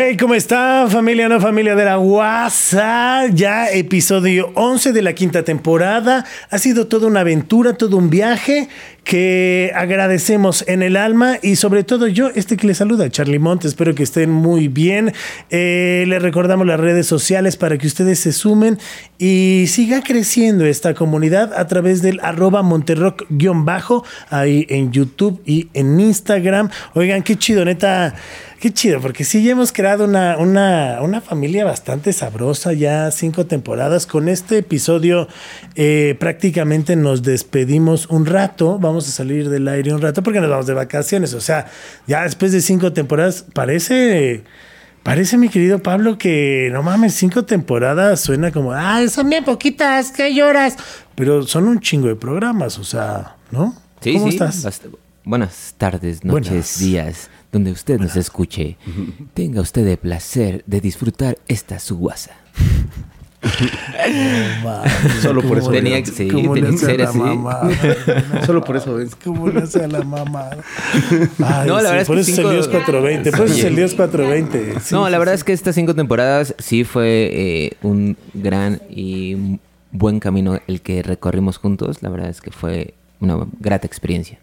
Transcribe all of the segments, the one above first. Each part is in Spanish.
Hey, ¿cómo está familia, no familia de la WhatsApp? Ya episodio 11 de la quinta temporada. Ha sido toda una aventura, todo un viaje que agradecemos en el alma y sobre todo yo, este que le saluda, Charlie Monte, espero que estén muy bien. Eh, les recordamos las redes sociales para que ustedes se sumen y siga creciendo esta comunidad a través del arroba monterrock-bajo ahí en YouTube y en Instagram. Oigan, qué chido, neta. Qué chido, porque sí, ya hemos creado una, una, una familia bastante sabrosa, ya cinco temporadas. Con este episodio eh, prácticamente nos despedimos un rato, vamos a salir del aire un rato porque nos vamos de vacaciones. O sea, ya después de cinco temporadas, parece... Parece, mi querido Pablo, que no mames, cinco temporadas suena como, ay, son bien poquitas, ¿qué lloras? Pero son un chingo de programas, o sea, ¿no? Sí, ¿Cómo sí. estás? Buenas tardes, noches, Buenas. días, donde usted nos escuche. Tenga usted el placer de disfrutar esta su guasa. No mames, Solo por ¿cómo eso Tenía que- sí, tenía que ser así. mamada? Solo por eso ves. ¿Cómo le hace a la? Ay, No, la sí, verdad es por que es el Dios 420. Por eso es el Dios 420. Sí, no, la verdad es que estas cinco temporadas sí fue eh, un gran y buen camino el que recorrimos juntos. La verdad es que fue una grata experiencia.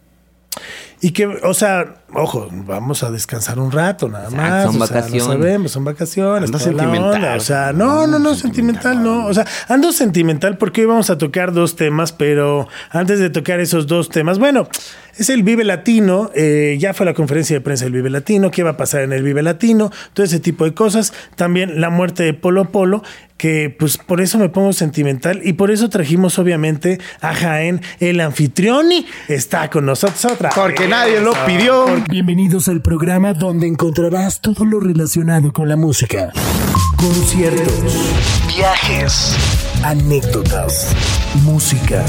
Y que, o sea, ojo, vamos a descansar un rato nada Exacto, más. son o sea, vacaciones. no sabemos, son vacaciones. La sentimental. O sea, no, no, no, sentimental, no. O sea, ando sentimental porque hoy vamos a tocar dos temas, pero antes de tocar esos dos temas, bueno, es el Vive Latino. eh, ya fue la conferencia de prensa del Vive Latino. ¿Qué va a pasar en el Vive Latino? Todo ese tipo de cosas. También la muerte de Polo Polo, que pues por eso me pongo sentimental y por eso trajimos obviamente a Jaén, el anfitrión, y está con nosotros otra. Porque nadie lo pidió. Bienvenidos al programa donde encontrarás todo lo relacionado con la música. Conciertos, viajes, anécdotas, música,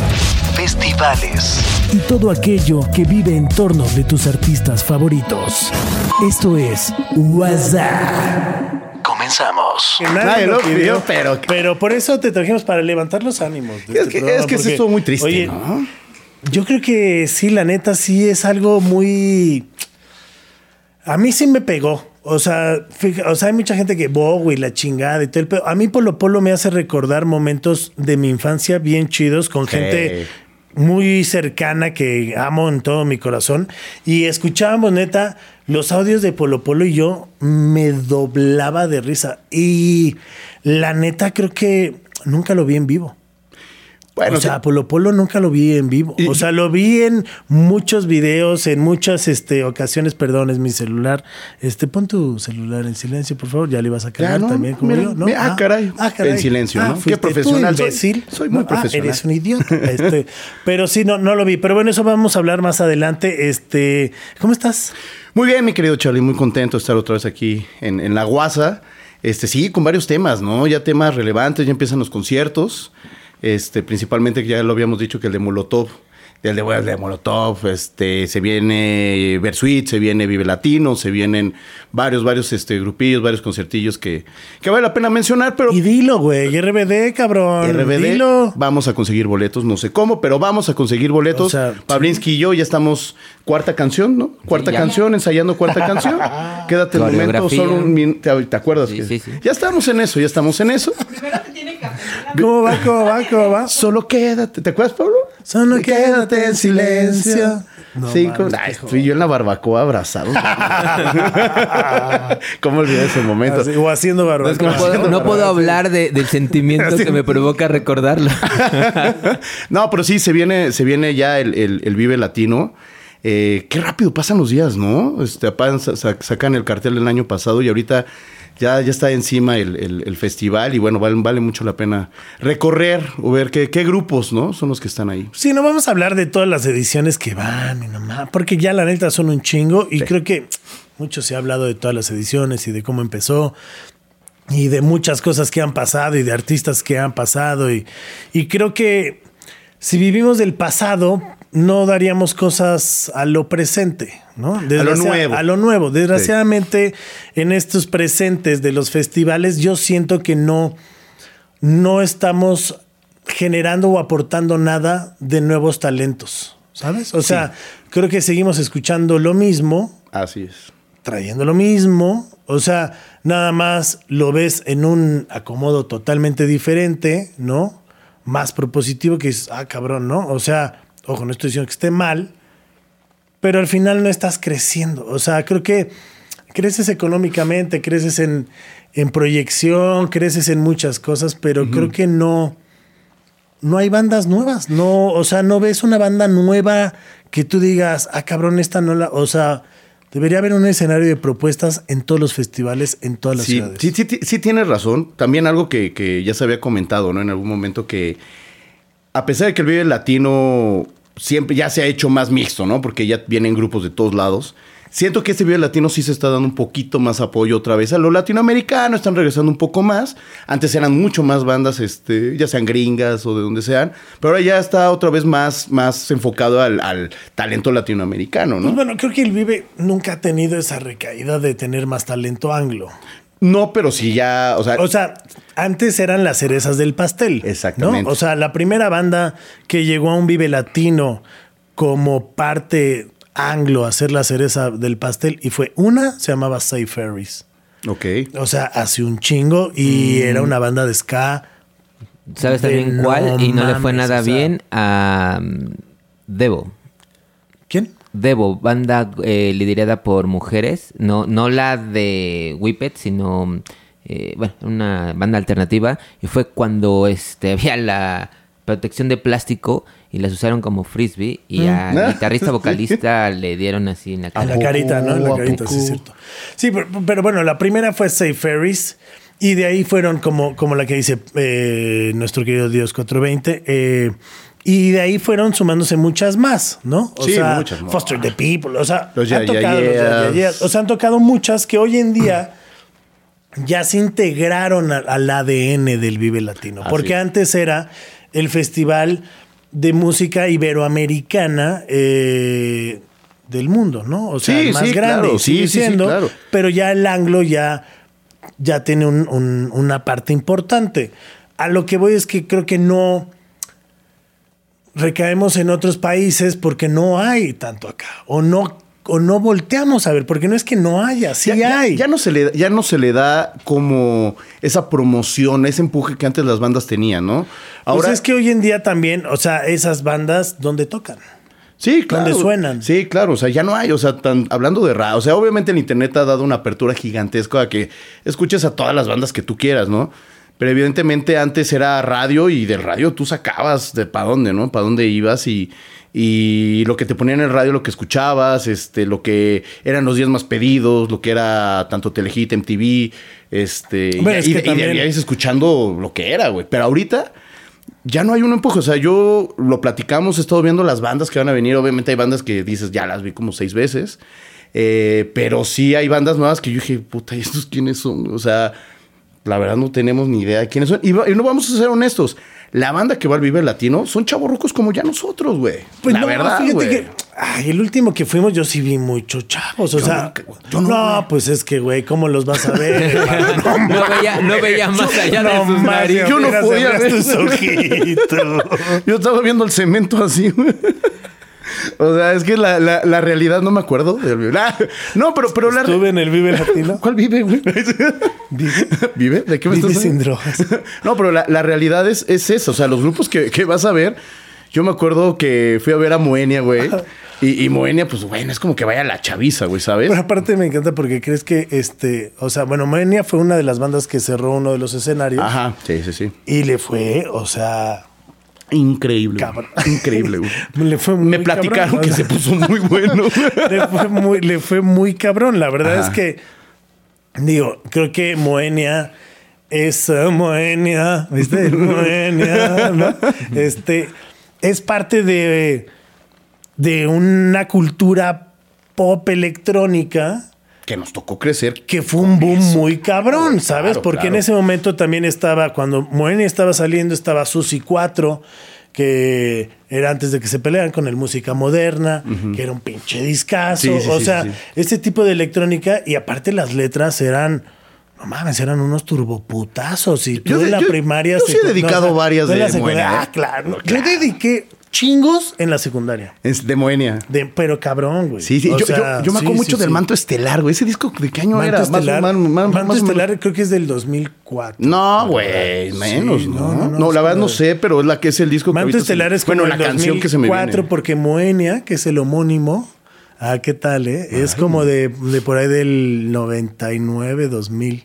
festivales y todo aquello que vive en torno de tus artistas favoritos. Esto es WhatsApp. Comenzamos. Nadie, Nadie lo pidió, pidió, pero, pero- por eso te trajimos para levantar los ánimos. Es este que, programa, es que sí porque, estuvo muy triste, oye, ¿no? Yo creo que sí, la neta, sí es algo muy. A mí sí me pegó. O sea, fija- o sea, hay mucha gente que Bowie, la chingada y todo el pedo. A mí Polo Polo me hace recordar momentos de mi infancia bien chidos con gente muy cercana que amo en todo mi corazón. Y escuchábamos, neta, los audios de Polo Polo y yo me doblaba de risa. Y la neta, creo que nunca lo vi en vivo. Bueno, o sea, Polo Polo nunca lo vi en vivo. Y- o sea, lo vi en muchos videos, en muchas este, ocasiones. Perdón, es mi celular. Este, pon tu celular en silencio, por favor. Ya le ibas a cagar también, como Mira, yo. ¿no? mira, ah, caray. En silencio, ¿no? Qué profesional soy. Soy muy No, ah, profesional. eres un idiota. Este, pero sí, no, no lo vi. Pero bueno, eso vamos a hablar más adelante. Este, ¿cómo estás? Muy bien, mi querido Charlie, muy contento de estar otra vez aquí en, en la Guasa. Este, sí, con varios temas, ¿no? Ya temas relevantes, ya empiezan los conciertos. Este, principalmente que ya lo habíamos dicho que el de Molotov, el de, bueno, el de Molotov, este, se viene Versuit, se viene Vive Latino, se vienen varios, varios este, grupillos, varios conciertillos que, que vale la pena mencionar, pero Y dilo, güey. RBD, cabrón. RBD, Dilo. vamos a conseguir boletos, no sé cómo, pero vamos a conseguir boletos. O sea, Pablinsky y yo ya estamos cuarta canción, ¿no? Cuarta canción, ensayando cuarta canción. Quédate el momento, solo un min- ¿te, te acuerdas? Sí, que- sí, sí. Ya estamos en eso, ya estamos en eso. ¿Cómo va, cómo va, cómo va? Solo quédate, ¿te acuerdas, Pablo? Solo quédate en silencio. No sí, con- ay, fui yo en la barbacoa abrazado. ¿Cómo olvidar ese momento? Así, o haciendo barba. No, es que no puedo, no puedo hablar de- del sentimiento que me provoca recordarlo. no, pero sí, se viene, se viene ya el, el- el Vive Latino. Eh, qué rápido pasan los días, ¿no? Este, sacan el cartel del año pasado y ahorita ya, ya está encima el, el- el festival y bueno, vale, vale mucho la pena recorrer o ver qué, qué grupos, ¿no? Son los que están ahí. Sí, no vamos a hablar de todas las ediciones que van y nomás, porque ya la neta son un chingo y creo que mucho se ha hablado de todas las ediciones y de cómo empezó y de muchas cosas que han pasado y de artistas que han pasado y, y creo que si vivimos del pasado no daríamos cosas a lo presente, ¿no? Desgracia- nuevo. A lo nuevo. Desgraciadamente en estos presentes de los festivales yo siento que no no estamos generando o aportando nada de nuevos talentos, ¿sabes? O sea, creo que seguimos escuchando lo mismo, Así es. trayendo lo mismo O sea, nada más lo ves en un acomodo totalmente diferente, ¿no? Más propositivo que es, ah, cabrón, ¿no? O sea, ojo, no estoy diciendo que esté mal, pero al final no estás creciendo. O sea, creo que creces económicamente, creces en, en proyección, creces en muchas cosas, pero creo que no, no hay bandas nuevas. No, o sea, no ves una banda nueva que tú digas, ah, cabrón, esta no la. O sea, debería haber un escenario de propuestas en todos los festivales, en todas las Sí, ciudades. sí, sí, sí tienes razón. También algo que, que ya se había comentado, ¿no? En algún momento que a pesar de que el Vive Latino siempre ya se ha hecho más mixto, ¿no? Porque ya vienen grupos de todos lados. Siento que este Vive Latino sí se está dando un poquito más apoyo otra vez a lo latinoamericano, están regresando un poco más. Antes eran mucho más bandas, este, ya sean gringas o de donde sean, pero ahora ya está otra vez más, más enfocado al, al talento latinoamericano, Pues ¿no? bueno, creo que el Vive nunca ha tenido esa recaída de tener más talento anglo. No, pero sí ya, o sea, O sea, antes eran las cerezas del pastel. Exactamente. ¿no? O sea, la primera banda que llegó a un Vive Latino como parte anglo a ser la cereza del pastel y fue una, se llamaba Say Ferries. ok. O sea, hace un chingo y Mm. era una banda de ska. ¿Sabes también no cuál? Y no le fue nada o sea. bien a mm, Devo. Devo, banda eh, liderada por mujeres, no, no la de Whippet, sino eh, bueno, una banda alternativa. Y fue cuando este, había la protección de plástico y las usaron como frisbee. Y al guitarrista vocalista le dieron así en la A cara. la carita, ¿no? En ¿A la carita, sí, es cierto. Sí, pero, pero bueno, la primera fue Say Ferries. Y de ahí fueron como, como la que dice eh, nuestro querido Dios 420. eh, y de ahí fueron sumándose muchas más, ¿no? O Sí, sea, muchas más. Foster the People, o sea, Los han Ya, tocado Ya, Ya. O sea, han tocado muchas que hoy en día ya se integraron a- al ADN del Vive Latino. Porque es. antes era el festival de música iberoamericana eh, del mundo, ¿no? O sea, Sí, el más grande, claro. sigue Sí, sí, sí, siendo, claro. pero ya el anglo ya, ya tiene un- un- una parte importante. A lo que voy es que creo que no recaemos en otros países porque no hay tanto acá. O no, o no volteamos a ver, porque no es que no haya, sí ya, hay. ya no se le, ya no se le da como esa promoción, ese empuje que antes las bandas tenían, ¿no? Ahora Ahora es que hoy en día también, o sea, esas bandas, ¿dónde tocan? sí, claro. donde suenan. Sí, claro, o sea, ya no hay, o sea, tan, hablando de radio, o sea, obviamente el internet ha dado una apertura gigantesca a que escuches a todas las bandas que tú quieras, ¿no? Pero evidentemente antes era radio y del radio tú sacabas de para dónde, ¿no? Para dónde ibas y, y lo que te ponían en el radio, lo que escuchabas, este, lo que eran los días más pedidos, lo que era tanto Telehit, MTV, este, Bueno, y, es y, que y también- escuchando lo que era, güey. Pero ahorita ya no hay un empuje. O sea, yo lo platicamos, he estado viendo las bandas que van a venir. Obviamente hay bandas que dices, ya las vi como seis veces. Eh, pero sí hay bandas nuevas que yo dije, puta, ¿y estos quiénes son? O sea, la verdad no tenemos ni idea de quiénes son. Y, no vamos a ser honestos. La banda que va al Vive Latino son chavorrucos como ya nosotros, güey. Pues la no, verdad, güey. que ay, el último que fuimos yo sí vi muchos chavos, o Yo sea, no, yo no, no, pues es que güey, ¿cómo los vas a ver? No veía, no veía más allá de sus narices. Yo no podía ver. tus ojitos. Yo estaba viendo el cemento así, güey. O sea, es que la, la, la realidad no me acuerdo. del Vive. Ah, No, pero, pero la. Estuve en el Vive Latino. ¿Cuál vive, güey? Vive, ¿Vive? ¿De qué me vive estás sin drogas. No, pero la, la realidad es, es eso. O sea, los grupos que, que vas a ver. Yo me acuerdo que fui a ver a Moenia, güey. Y, y Moenia, pues, bueno, es como que vaya la chaviza, güey, ¿sabes? Pero aparte me encanta porque crees que este, o sea, bueno, Moenia fue una de las bandas que cerró uno de los escenarios Ajá, sí, sí, sí. y le fue, o sea, Increíble. Cabrón. Increíble, güey. le fue muy Me platicaron cabrón, que se puso muy bueno. le fue muy, le fue muy cabrón. La verdad Ajá. es que, digo, creo que Moenia es eh, Moenia, ¿viste? Moenia, ¿no? Este, es parte de, de una cultura pop electrónica que nos tocó crecer. que fue un boom muy cabrón, Claro, ¿sabes? Porque en ese momento también estaba, cuando Moenia estaba saliendo, estaba Susi 4, que era antes de que se pelearan con el música moderna, que era un pinche discazo. Sí, sí, o sí, sea, este tipo de electrónica, y aparte las letras eran. No mames, eran unos turboputazos. Y tú Yo de- en la yo- primaria. yo sí he dedicado varias tú en la de secundaria- ¿eh? Ah, claro. Claro. Yo dediqué chingos en la secundaria. Es de Moenia. De, pero cabrón, güey. Sí, sí. Yo, sea, yo- yo me acuerdo sí, mucho sí, del. Manto Estelar, güey. Ese disco, ¿de qué año Manto era? Estelar. más- más- más- Manto. Estelar creo que es del 2004. No, güey, menos, Sí, ¿no? no, No, no, no, la verdad no sé, pero es la que es el disco que Manto se- Estelar es como Bueno, el la canción que se me 2004 viene. porque Moenia, que es el homónimo, ah, ¿qué tal, eh? Es como de, de por ahí del 99, 2000.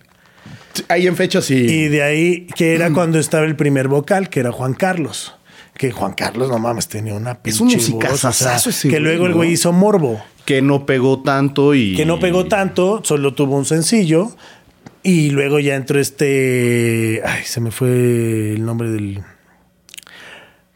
Ahí en fecha sí. Y de ahí, que era cuando estaba el primer vocal, que era Juan Carlos. Que Juan Carlos, no mames, tenía una Es un pinche musicazazazo voz, o sea, ese Que güey, luego el ¿no? güey hizo Morbo. que no pegó tanto y. que no pegó tanto, solo tuvo un sencillo. Y luego ya entró este. Ay, se me fue el nombre del.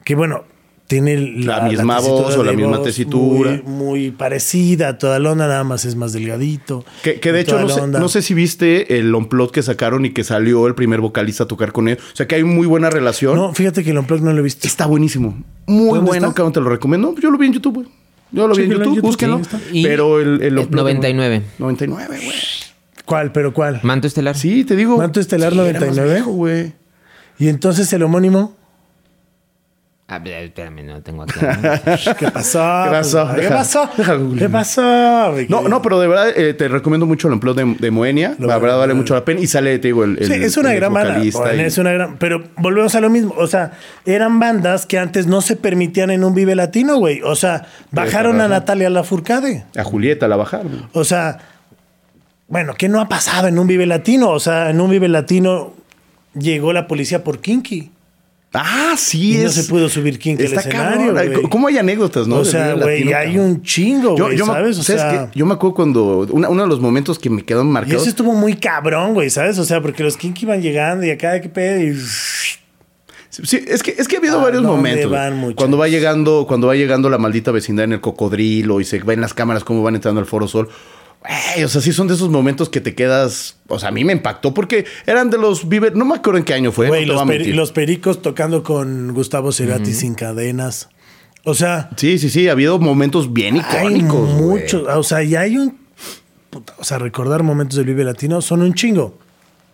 Que bueno, tiene La misma voz o la misma voz tesitura. Muy, muy parecida toda la onda, nada más es más delgadito. Que, que de hecho, no sé, no sé si viste el Unplugged que sacaron y que salió el primer vocalista a tocar con él. O sea, que hay muy buena relación. No, fíjate que el Unplugged no lo he visto. Está buenísimo. Muy ¿Dónde bueno, está? cabrón, te lo recomiendo. Yo lo vi en YouTube, güey. Yo lo vi en Chéquenlo en YouTube, YouTube, búsquenlo. sí, Pero el, el Eh, Unplugged, 99. 99, güey. ¿Cuál? ¿Pero cuál? Manto Estelar. Sí, te digo. ¿Manto Estelar Sí, era más 99? viejo, güey. Y entonces el homónimo. Ah, espérame, no tengo aquí. ¿Qué pasó? ¿Qué pasó? ¿Qué pasó? ¿Qué pasó? No, no, pero de verdad eh, te recomiendo mucho el Unplugged de, de Moenia. Lo la verdad vale mucho la pena. Y sale, te digo, el. Sí, el- es una el gran banda. y- es una gran, pero volvemos a lo mismo. O sea, eran bandas que antes no se permitían en un Vive Latino, güey. O sea, bajaron a. Natalia Lafourcade. A Julieta la bajaron. O sea, bueno, ¿qué no ha pasado en un Vive Latino? O sea, en un Vive Latino llegó la policía por Kinky. Ah, sí, Y no es. se pudo subir Kinky al Está escenario, cabrón. ¿Cómo hay anécdotas, no? o sea, güey, hay un chingo, Yo, güey, ¿sabes? O ¿sabes sea? Yo me acuerdo cuando. una- uno de los momentos que me quedó y marcado. eso estuvo muy cabrón, güey, ¿sabes? O sea, porque los Kinky iban llegando y acá, ¿qué pedo? Y... Sí, es que, es que ha habido ¿A varios momentos. van, cuando va llegando, cuando va llegando la maldita vecindad en el cocodrilo y se ven las cámaras cómo van entrando al Foro Sol. O sea, sí son de esos momentos que te quedas. O sea, a mí me impactó porque eran de los Vive. No me acuerdo en qué año fue. No los, peri- pericos tocando con Gustavo Cerati sin cadenas. O sea, Sí, sí, sí. Ha habido momentos bien icónicos. muchos. O sea, y hay un. puta, o sea, recordar momentos del Vive Latino son un chingo.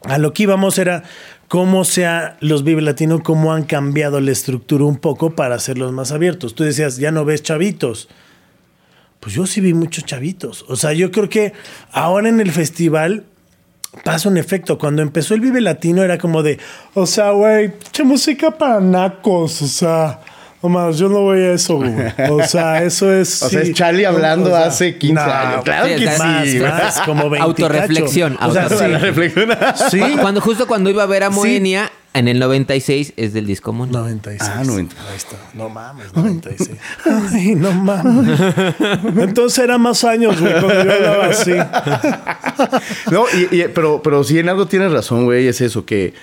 A lo que íbamos era cómo sea los Vive Latino, cómo han cambiado la estructura un poco para hacerlos más abiertos. Tú decías, ya no ves chavitos. Pues yo sí vi muchos chavitos. O sea, yo creo que ahora en el festival pasa un efecto. Cuando empezó el Vive Latino era como de, o sea, güey, qué música para nacos. O sea, nomás, yo no voy a eso, güey. O sea, eso es. O sea, es Charlie hablando hace 15 años. Claro Sí, que más, sí. más, como 20 Autorreflexión, cacho. O sea, sí. reflexión. Sí. Cuando, justo cuando iba a ver a Moenia, en el 96 es del disco Moenia. 96. Ah, 90. Ahí está. No mames, 96. Ay, no mames. Entonces era más años, güey, cuando yo hablaba así. No, y- y- pero, pero sí en algo tienes razón, güey, es eso, que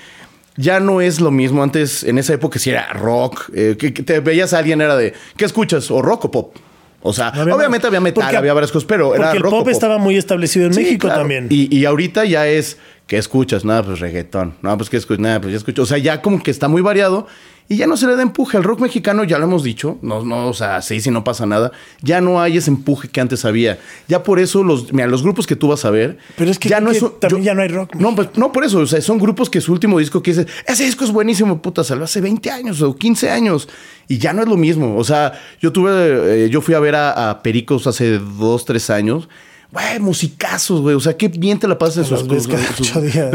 ya no es lo mismo. Antes, en esa época, si era rock, eh, que, que te veías a alguien, era de, ¿qué escuchas? ¿O rock o pop? O sea, Había obviamente había metal, porque- había varias cosas, pero era Porque el rock o pop estaba muy establecido en Sí, México claro. también. Y, y ahorita ya es, ¿qué escuchas? Nada, pues reggaetón. No, pues ¿qué escuchas? Nada, pues ya escucho. O sea, ya como que está muy variado y ya no se le da empuje. al rock mexicano, ya lo hemos dicho, no, no, o sea, sí, sí, no pasa nada. Ya no hay ese empuje que antes había. Ya por eso los, mira, los grupos que tú vas a ver. Pero es que ya no que es también ya no hay rock No, pues, no por eso. O sea, son grupos que su último disco que dices, ese disco es buenísimo, puta, salió hace 20 años o 15 años. Y ya no es lo mismo. O sea, yo tuve, eh, yo fui a ver a, a Pericos hace dos, tres años. Güey, musicazos, güey. O sea, qué bien te la pasas en sus ves cada ocho días.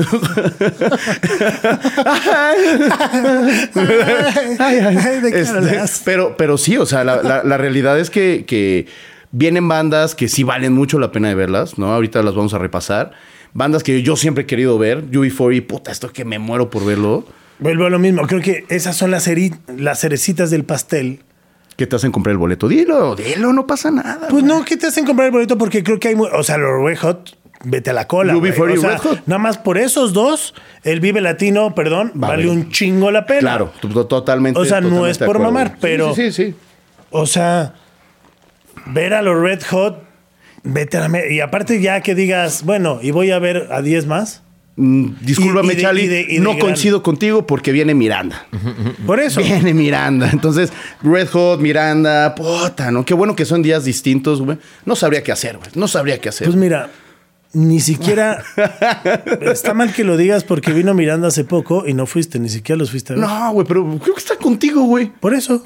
Ay, ay. Ay, ¿de Este, pero, pero sí, o sea, la, la- la realidad es que, que vienen bandas que sí valen mucho la pena de verlas, ¿no? Ahorita las vamos a repasar. Bandas que yo siempre he querido ver. UB40, puta, esto que me muero por verlo. Vuelvo a lo mismo. Creo que esas son las, las cerecitas del pastel. ¿Qué te hacen comprar el boleto? Dilo, dilo, no pasa nada. Pues güey. no, ¿qué te hacen comprar el boleto? Porque creo que hay... mu- O sea, los Red Hot, vete a la cola. güey. UB40 O sea. Nada más por esos dos, el Vive Latino, perdón, Vale. vale un chingo la pena. Claro, to- totalmente. O sea, no es por acuerdo. mamar, Sí, pero- Sí, sí, sí. O sea, ver a los Red Hot, vete a la... Y aparte ya que digas, bueno, y voy a ver a 10 más. Discúlpame, Y- y de- Charlie. y de- y de no gran- coincido contigo porque viene Miranda. Por eso. Viene Miranda. Entonces, Red Hot, Miranda, puta, ¿no? Qué bueno que son días distintos, güey. No sabría qué hacer, güey. No sabría qué hacer. Pues mira, ni siquiera. está mal que lo digas porque vino Miranda hace poco y no fuiste, ni siquiera los fuiste a ver. No, güey, pero creo que está contigo, güey. Por eso.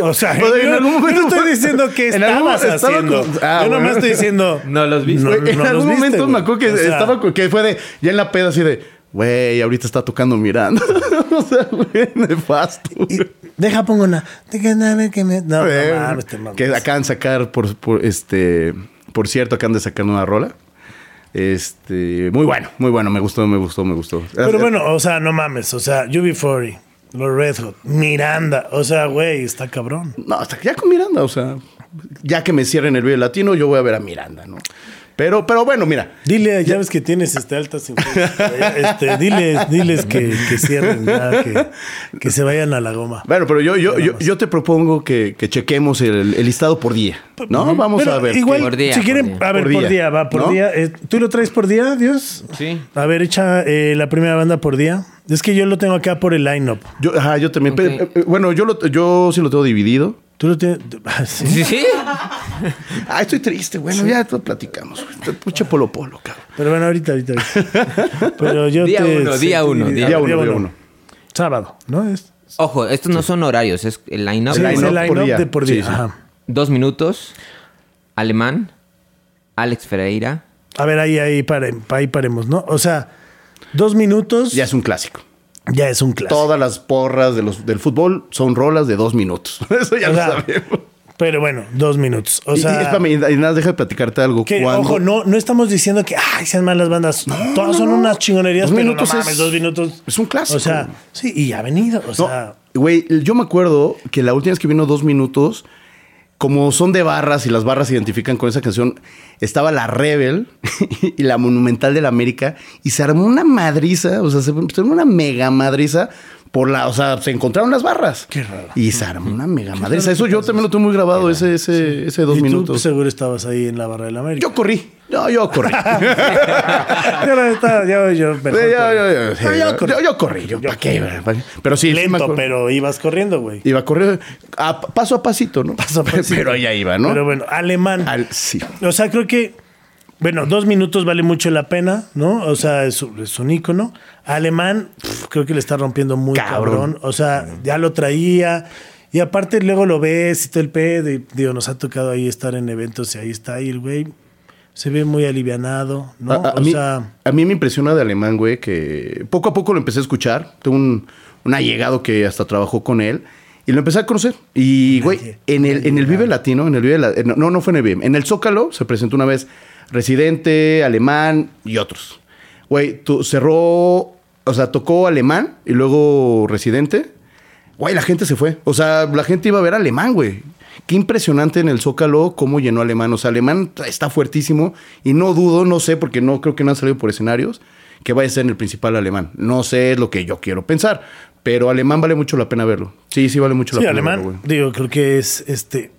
O sea, O sea, en algún yo momento- no estoy diciendo que en algún estabas haciendo. con- Ah, yo nomás estoy diciendo. No los viste. No, Güey, en algún viste, momento me acuerdo que O sea, estaba con- que fue de ya en la peda así de, güey, ahorita está tocando Miranda. o sea, güey, nefasto. y- deja, pongo una. Deja, que me. No, Eh, no mames, te mamas. que acaban de sacar, por, por, este, por cierto, acaban de sacar una rola. Este, muy bueno, muy bueno, me gustó, me gustó, me gustó. Pero bueno, o sea, no mames. O sea, UB40, los Red Hot, Miranda. O sea, güey, está cabrón. No, hasta que ya con Miranda, o sea, ya que me cierren el video latino, yo voy a ver a Miranda, ¿no? Pero, pero bueno, mira, Dile, ya ves que tienes este altas este, diles, diles que, que cierren ya, que, que se vayan a la goma. bueno, pero yo, yo, yo, te propongo que, que chequemos el, el listado por día, ¿no? Vamos a ver. Igual, Por día, si por quieren, día. a ver, Por por día, va, por ¿no? día. Eh, ¿Tú lo traes por día, Dios? Sí. A ver, echa eh, la primera banda por día. Es que yo lo tengo acá por el line-up. Yo, ajá, yo también. Pero, eh, bueno, yo, lo, yo sí lo tengo dividido. Tú lo tienes. Ah, ¿sí? Sí, sí. Ah, estoy triste. Bueno, ya todo platicamos. güey. Pucha polo polo, cabrón. Pero bueno, ahorita, ahorita. ahorita. Pero yo Día te. uno, día uno, día, Día uno, día uno. Sábado, ¿no? Es, Ojo, estos no son horarios, es el line-up. sí, es line-up el por line-up día. de por Sí, día. sí. Ajá. Dos minutos. Alemán. Alex Ferreira. A ver, ahí, ahí, pare- ahí paremos, ¿no? O sea, dos minutos Ya es un clásico. Ya es un clásico. Todas las porras de los, del fútbol son rolas de dos minutos. Eso ya O lo sea, sabemos. Pero bueno, dos minutos. O Y- sea, y, espérame, y nada, deja de platicarte algo. que, Cuando- ojo, no, no estamos diciendo que ay, sean malas bandas. Todas son unas chingonerías, Dos pero minutos mames, es- dos minutos. es un clásico. O sea, sí, y ha venido. O sea, güey, yo me acuerdo que la última vez que vino dos minutos, como son de barras y las barras se identifican con esa canción, estaba la Rebel y la Monumental de la América y se armó una madriza, o sea, se armó una mega madriza por la, o sea, se encontraron las barras. Qué raro. Y se armó una mega madriza. Eso yo también lo tengo muy grabado, ese, ese, ese dos y tú minutos. seguro estabas ahí en la barra de la América. Yo corrí. No, yo corrí. yo, yo, yo, corrí. yo- ¿para qué? Pero sí, Lento, pero ibas corriendo, güey. Iba a, paso a pasito, ¿no? Paso a pasito. Pero ella iba, ¿no? Pero bueno, alemán. Al- sí. O sea, creo que, bueno, dos minutos vale mucho la pena, ¿no? O sea, es, un- es un ícono. Alemán, creo que le está rompiendo muy cabrón. Cabrón. O sea, ya lo traía. Y aparte luego lo ves y todo el pedo. y, digo, nos ha tocado ahí estar en eventos y ahí está. Y el güey se ve muy alivianado, ¿no? A, o mí, sea, a mí me impresiona de alemán, güey, que poco a poco lo empecé a escuchar. Tengo un, un allegado que hasta trabajó con él. Y lo empecé a conocer. Y, güey, Nadie- en el, en el Vive Latino, en el Vive La- eh, No, no fue en el Vive. En el Zócalo se presentó una vez Residente, Alemán y otros. Güey, cerró... O sea, tocó Alemán y luego Residente. Güey, la gente se fue. O sea, la gente iba a ver Alemán, güey. Qué impresionante en el Zócalo cómo llenó Alemán. O sea, Alemán está fuertísimo y no dudo, no sé, porque no creo que no han salido por escenarios, que vaya a ser el principal alemán. No sé, es lo que yo quiero pensar. Pero Alemán vale mucho la pena verlo. Sí, sí vale mucho sí, la pena alemán, verlo, güey. digo, creo que es este.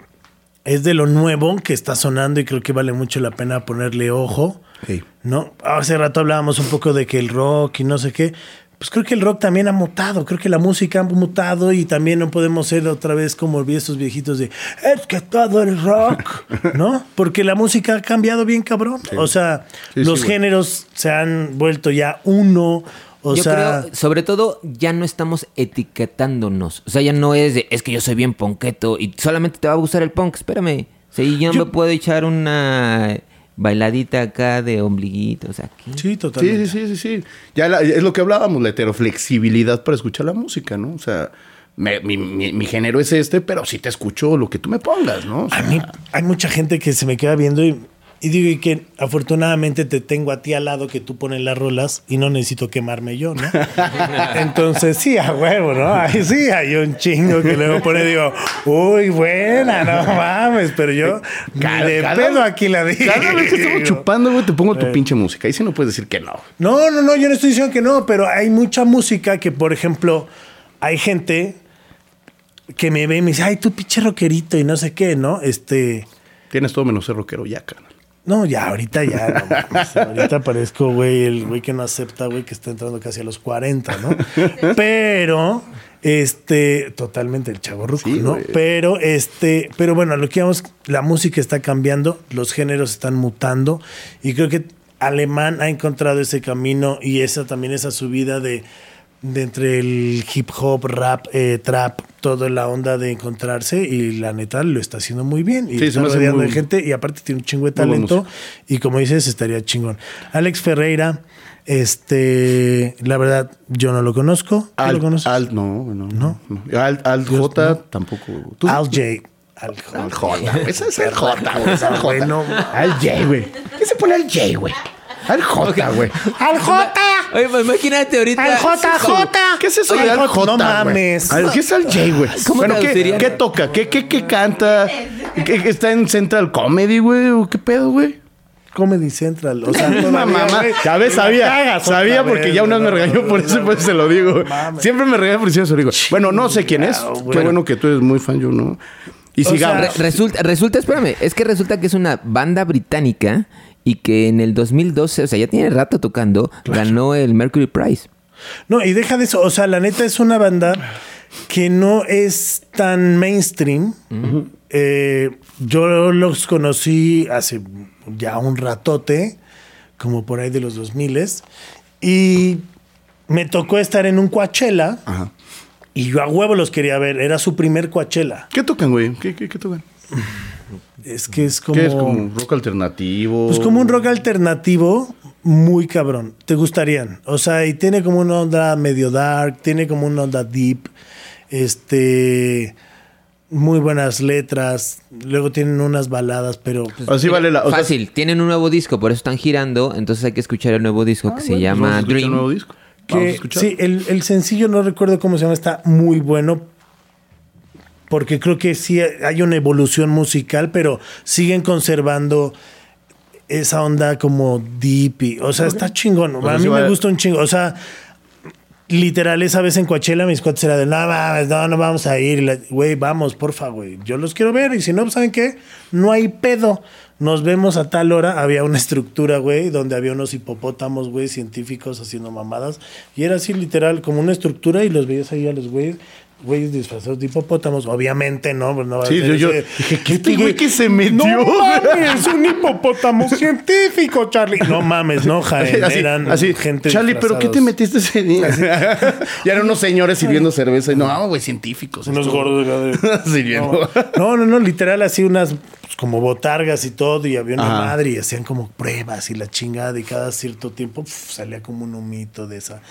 Es de lo nuevo que está sonando y creo que vale mucho la pena ponerle ojo. Sí. ¿no? Hace rato hablábamos un poco de que el rock y no sé qué. Pues creo que el rock también ha mutado, creo que la música ha mutado y también no podemos ser otra vez como esos viejitos de es que todo el rock, ¿no? Porque la música ha cambiado bien cabrón. O sea, Sí, los sí, géneros se han vuelto ya uno. O yo sea, creo, sobre todo, ya no estamos etiquetándonos. O sea, ya no es de, es que yo soy bien ponqueto y solamente te va a gustar el punk. Espérame. Sí, yo, Yo- me puedo echar una bailadita acá de ombliguito. O sea, ¿qué? sí, Sí, totalmente. sí, sí, sí, sí. Ya la- es lo que hablábamos, la heteroflexibilidad para escuchar la música, ¿no? O sea, me- mi, mi- mi género es este, pero sí te escucho lo que tú me pongas, ¿no? O sea, A mí hay mucha gente que se me queda viendo y, y digo y que afortunadamente te tengo a ti al lado que tú pones las rolas y no necesito quemarme yo, ¿no? Entonces sí, a huevo, ¿no? Ahí sí, hay un chingo que luego pone digo, uy, buena, no mames, pero yo Cada- de cada- pedo aquí la digo. Cada vez que estamos chupando, güey, te pongo tu pinche música. Ahí sí no puedes decir que no. No, no, no, yo no estoy diciendo que no, pero hay mucha música que, por ejemplo, hay gente que me ve y me dice, ay, tú pinche rockerito y no sé qué, ¿no? Este... Tienes todo menos ser rockero ya, carnal. No, ya, ahorita ya, no mames. Ahorita parezco, güey, el güey que no acepta, güey, que está entrando casi a los 40, ¿no? Pero, este, totalmente el chavo ruco, Sí, ¿no? Pero, este, pero bueno, lo que vamos, la música está cambiando, los géneros están mutando, y creo que Alemán ha encontrado ese camino y esa también esa subida de, de entre el hip hop, rap, eh, trap, toda la onda de encontrarse y la neta lo está haciendo muy bien. Y Sí, está rodeando de gente y aparte tiene un chingo de talento y como dices estaría chingón. Alex Ferreira, este, la verdad yo no lo conozco. ¿Tú Al, lo conoces? No, no, ¿No? no. J tampoco. ¿Tú? Al J. Al J. Al J. Ese es el J, güey. es el J. Al J, güey. ¿Qué se pone al J, güey? Al J, güey. Al J. Oye, pues imagínate ahorita. Al JJ. ¿Qué es eso de al J? no güey? mames. Al- ¿Qué es al J, güey? ¿Cómo Bueno, ¿qué, traducirían? qué toca? ¿Qué, qué, qué canta? ¿Qué, qué está en Central Comedy, güey? ¿O qué pedo, güey? Comedy Central. O sea, todavía, mamá. güey, Ya ves, la sabía. cagas Sabía otra porque vez, ya una vez me güey. regañó por eso, pues se lo digo. Mames. Siempre me regaña por eso, se lo digo. Bueno, no sé quién es. güey. Qué bueno que tú eres muy fan, yo no. Y O sigamos. sea, Re- resulta, resulta, espérame, es que resulta que es una banda británica y que en el 2012, o sea, ya tiene rato tocando, ganó el Mercury Prize. No, y deja de eso. O sea, la neta es una banda que no es tan mainstream. Eh, yo los conocí hace ya un ratote, como por ahí de los 2000 y me tocó estar en un Coachella Ajá. y yo a huevo los quería ver. Era su primer Coachella. ¿Qué tocan, güey? ¿Qué, qué, qué tocan? Es que es como... ¿Qué es como rock alternativo? Pues como un rock alternativo muy cabrón. Te gustarían. O sea, y tiene como una onda medio dark, tiene como una onda deep. Este. Muy buenas letras. Luego tienen unas baladas, pero. pues, Así vale la. o sea, Fácil, tienen un nuevo disco, por eso están girando, entonces hay que escuchar el nuevo disco que se pues vamos a llama Dream. un nuevo disco. Vamos a que, escuchar. sí, el, el sencillo no recuerdo cómo se llama, está muy bueno. Porque creo que sí hay una evolución musical, pero siguen conservando esa onda como deep. y- o sea, está chingón. a mí me gusta un chingo. O sea, literal, esa vez en Coachella, mis cuates era de no mames, no, no vamos a ir. Güey, vamos, porfa, güey. Yo los quiero ver. Y si no, ¿saben qué? No hay pedo. Nos vemos a tal hora. Había una estructura, güey, donde había unos hipopótamos, güey, científicos haciendo mamadas. Y era así, literal, como una estructura. Y los veías ahí a los güeyes. Güeyes disfrazados de hipopótamos, obviamente, ¿no? Pues no Sí, yo- dije, ¿qué este güey que se metió? No mames, un hipopótamo científico, Charlie. No mames, no, Jaén. Así, eran así, gente Charlie, ¿pero qué te metiste ese día? ya eran unos señores sirviendo cerveza. Y no, güey, científicos. Unos esto. gordos. acá de- Sirviendo. No, no, no, literal, así unas pues, como botargas y todo, y había una Ajá. madre y hacían como pruebas y la chingada, y cada cierto tiempo salía como un humito de esa.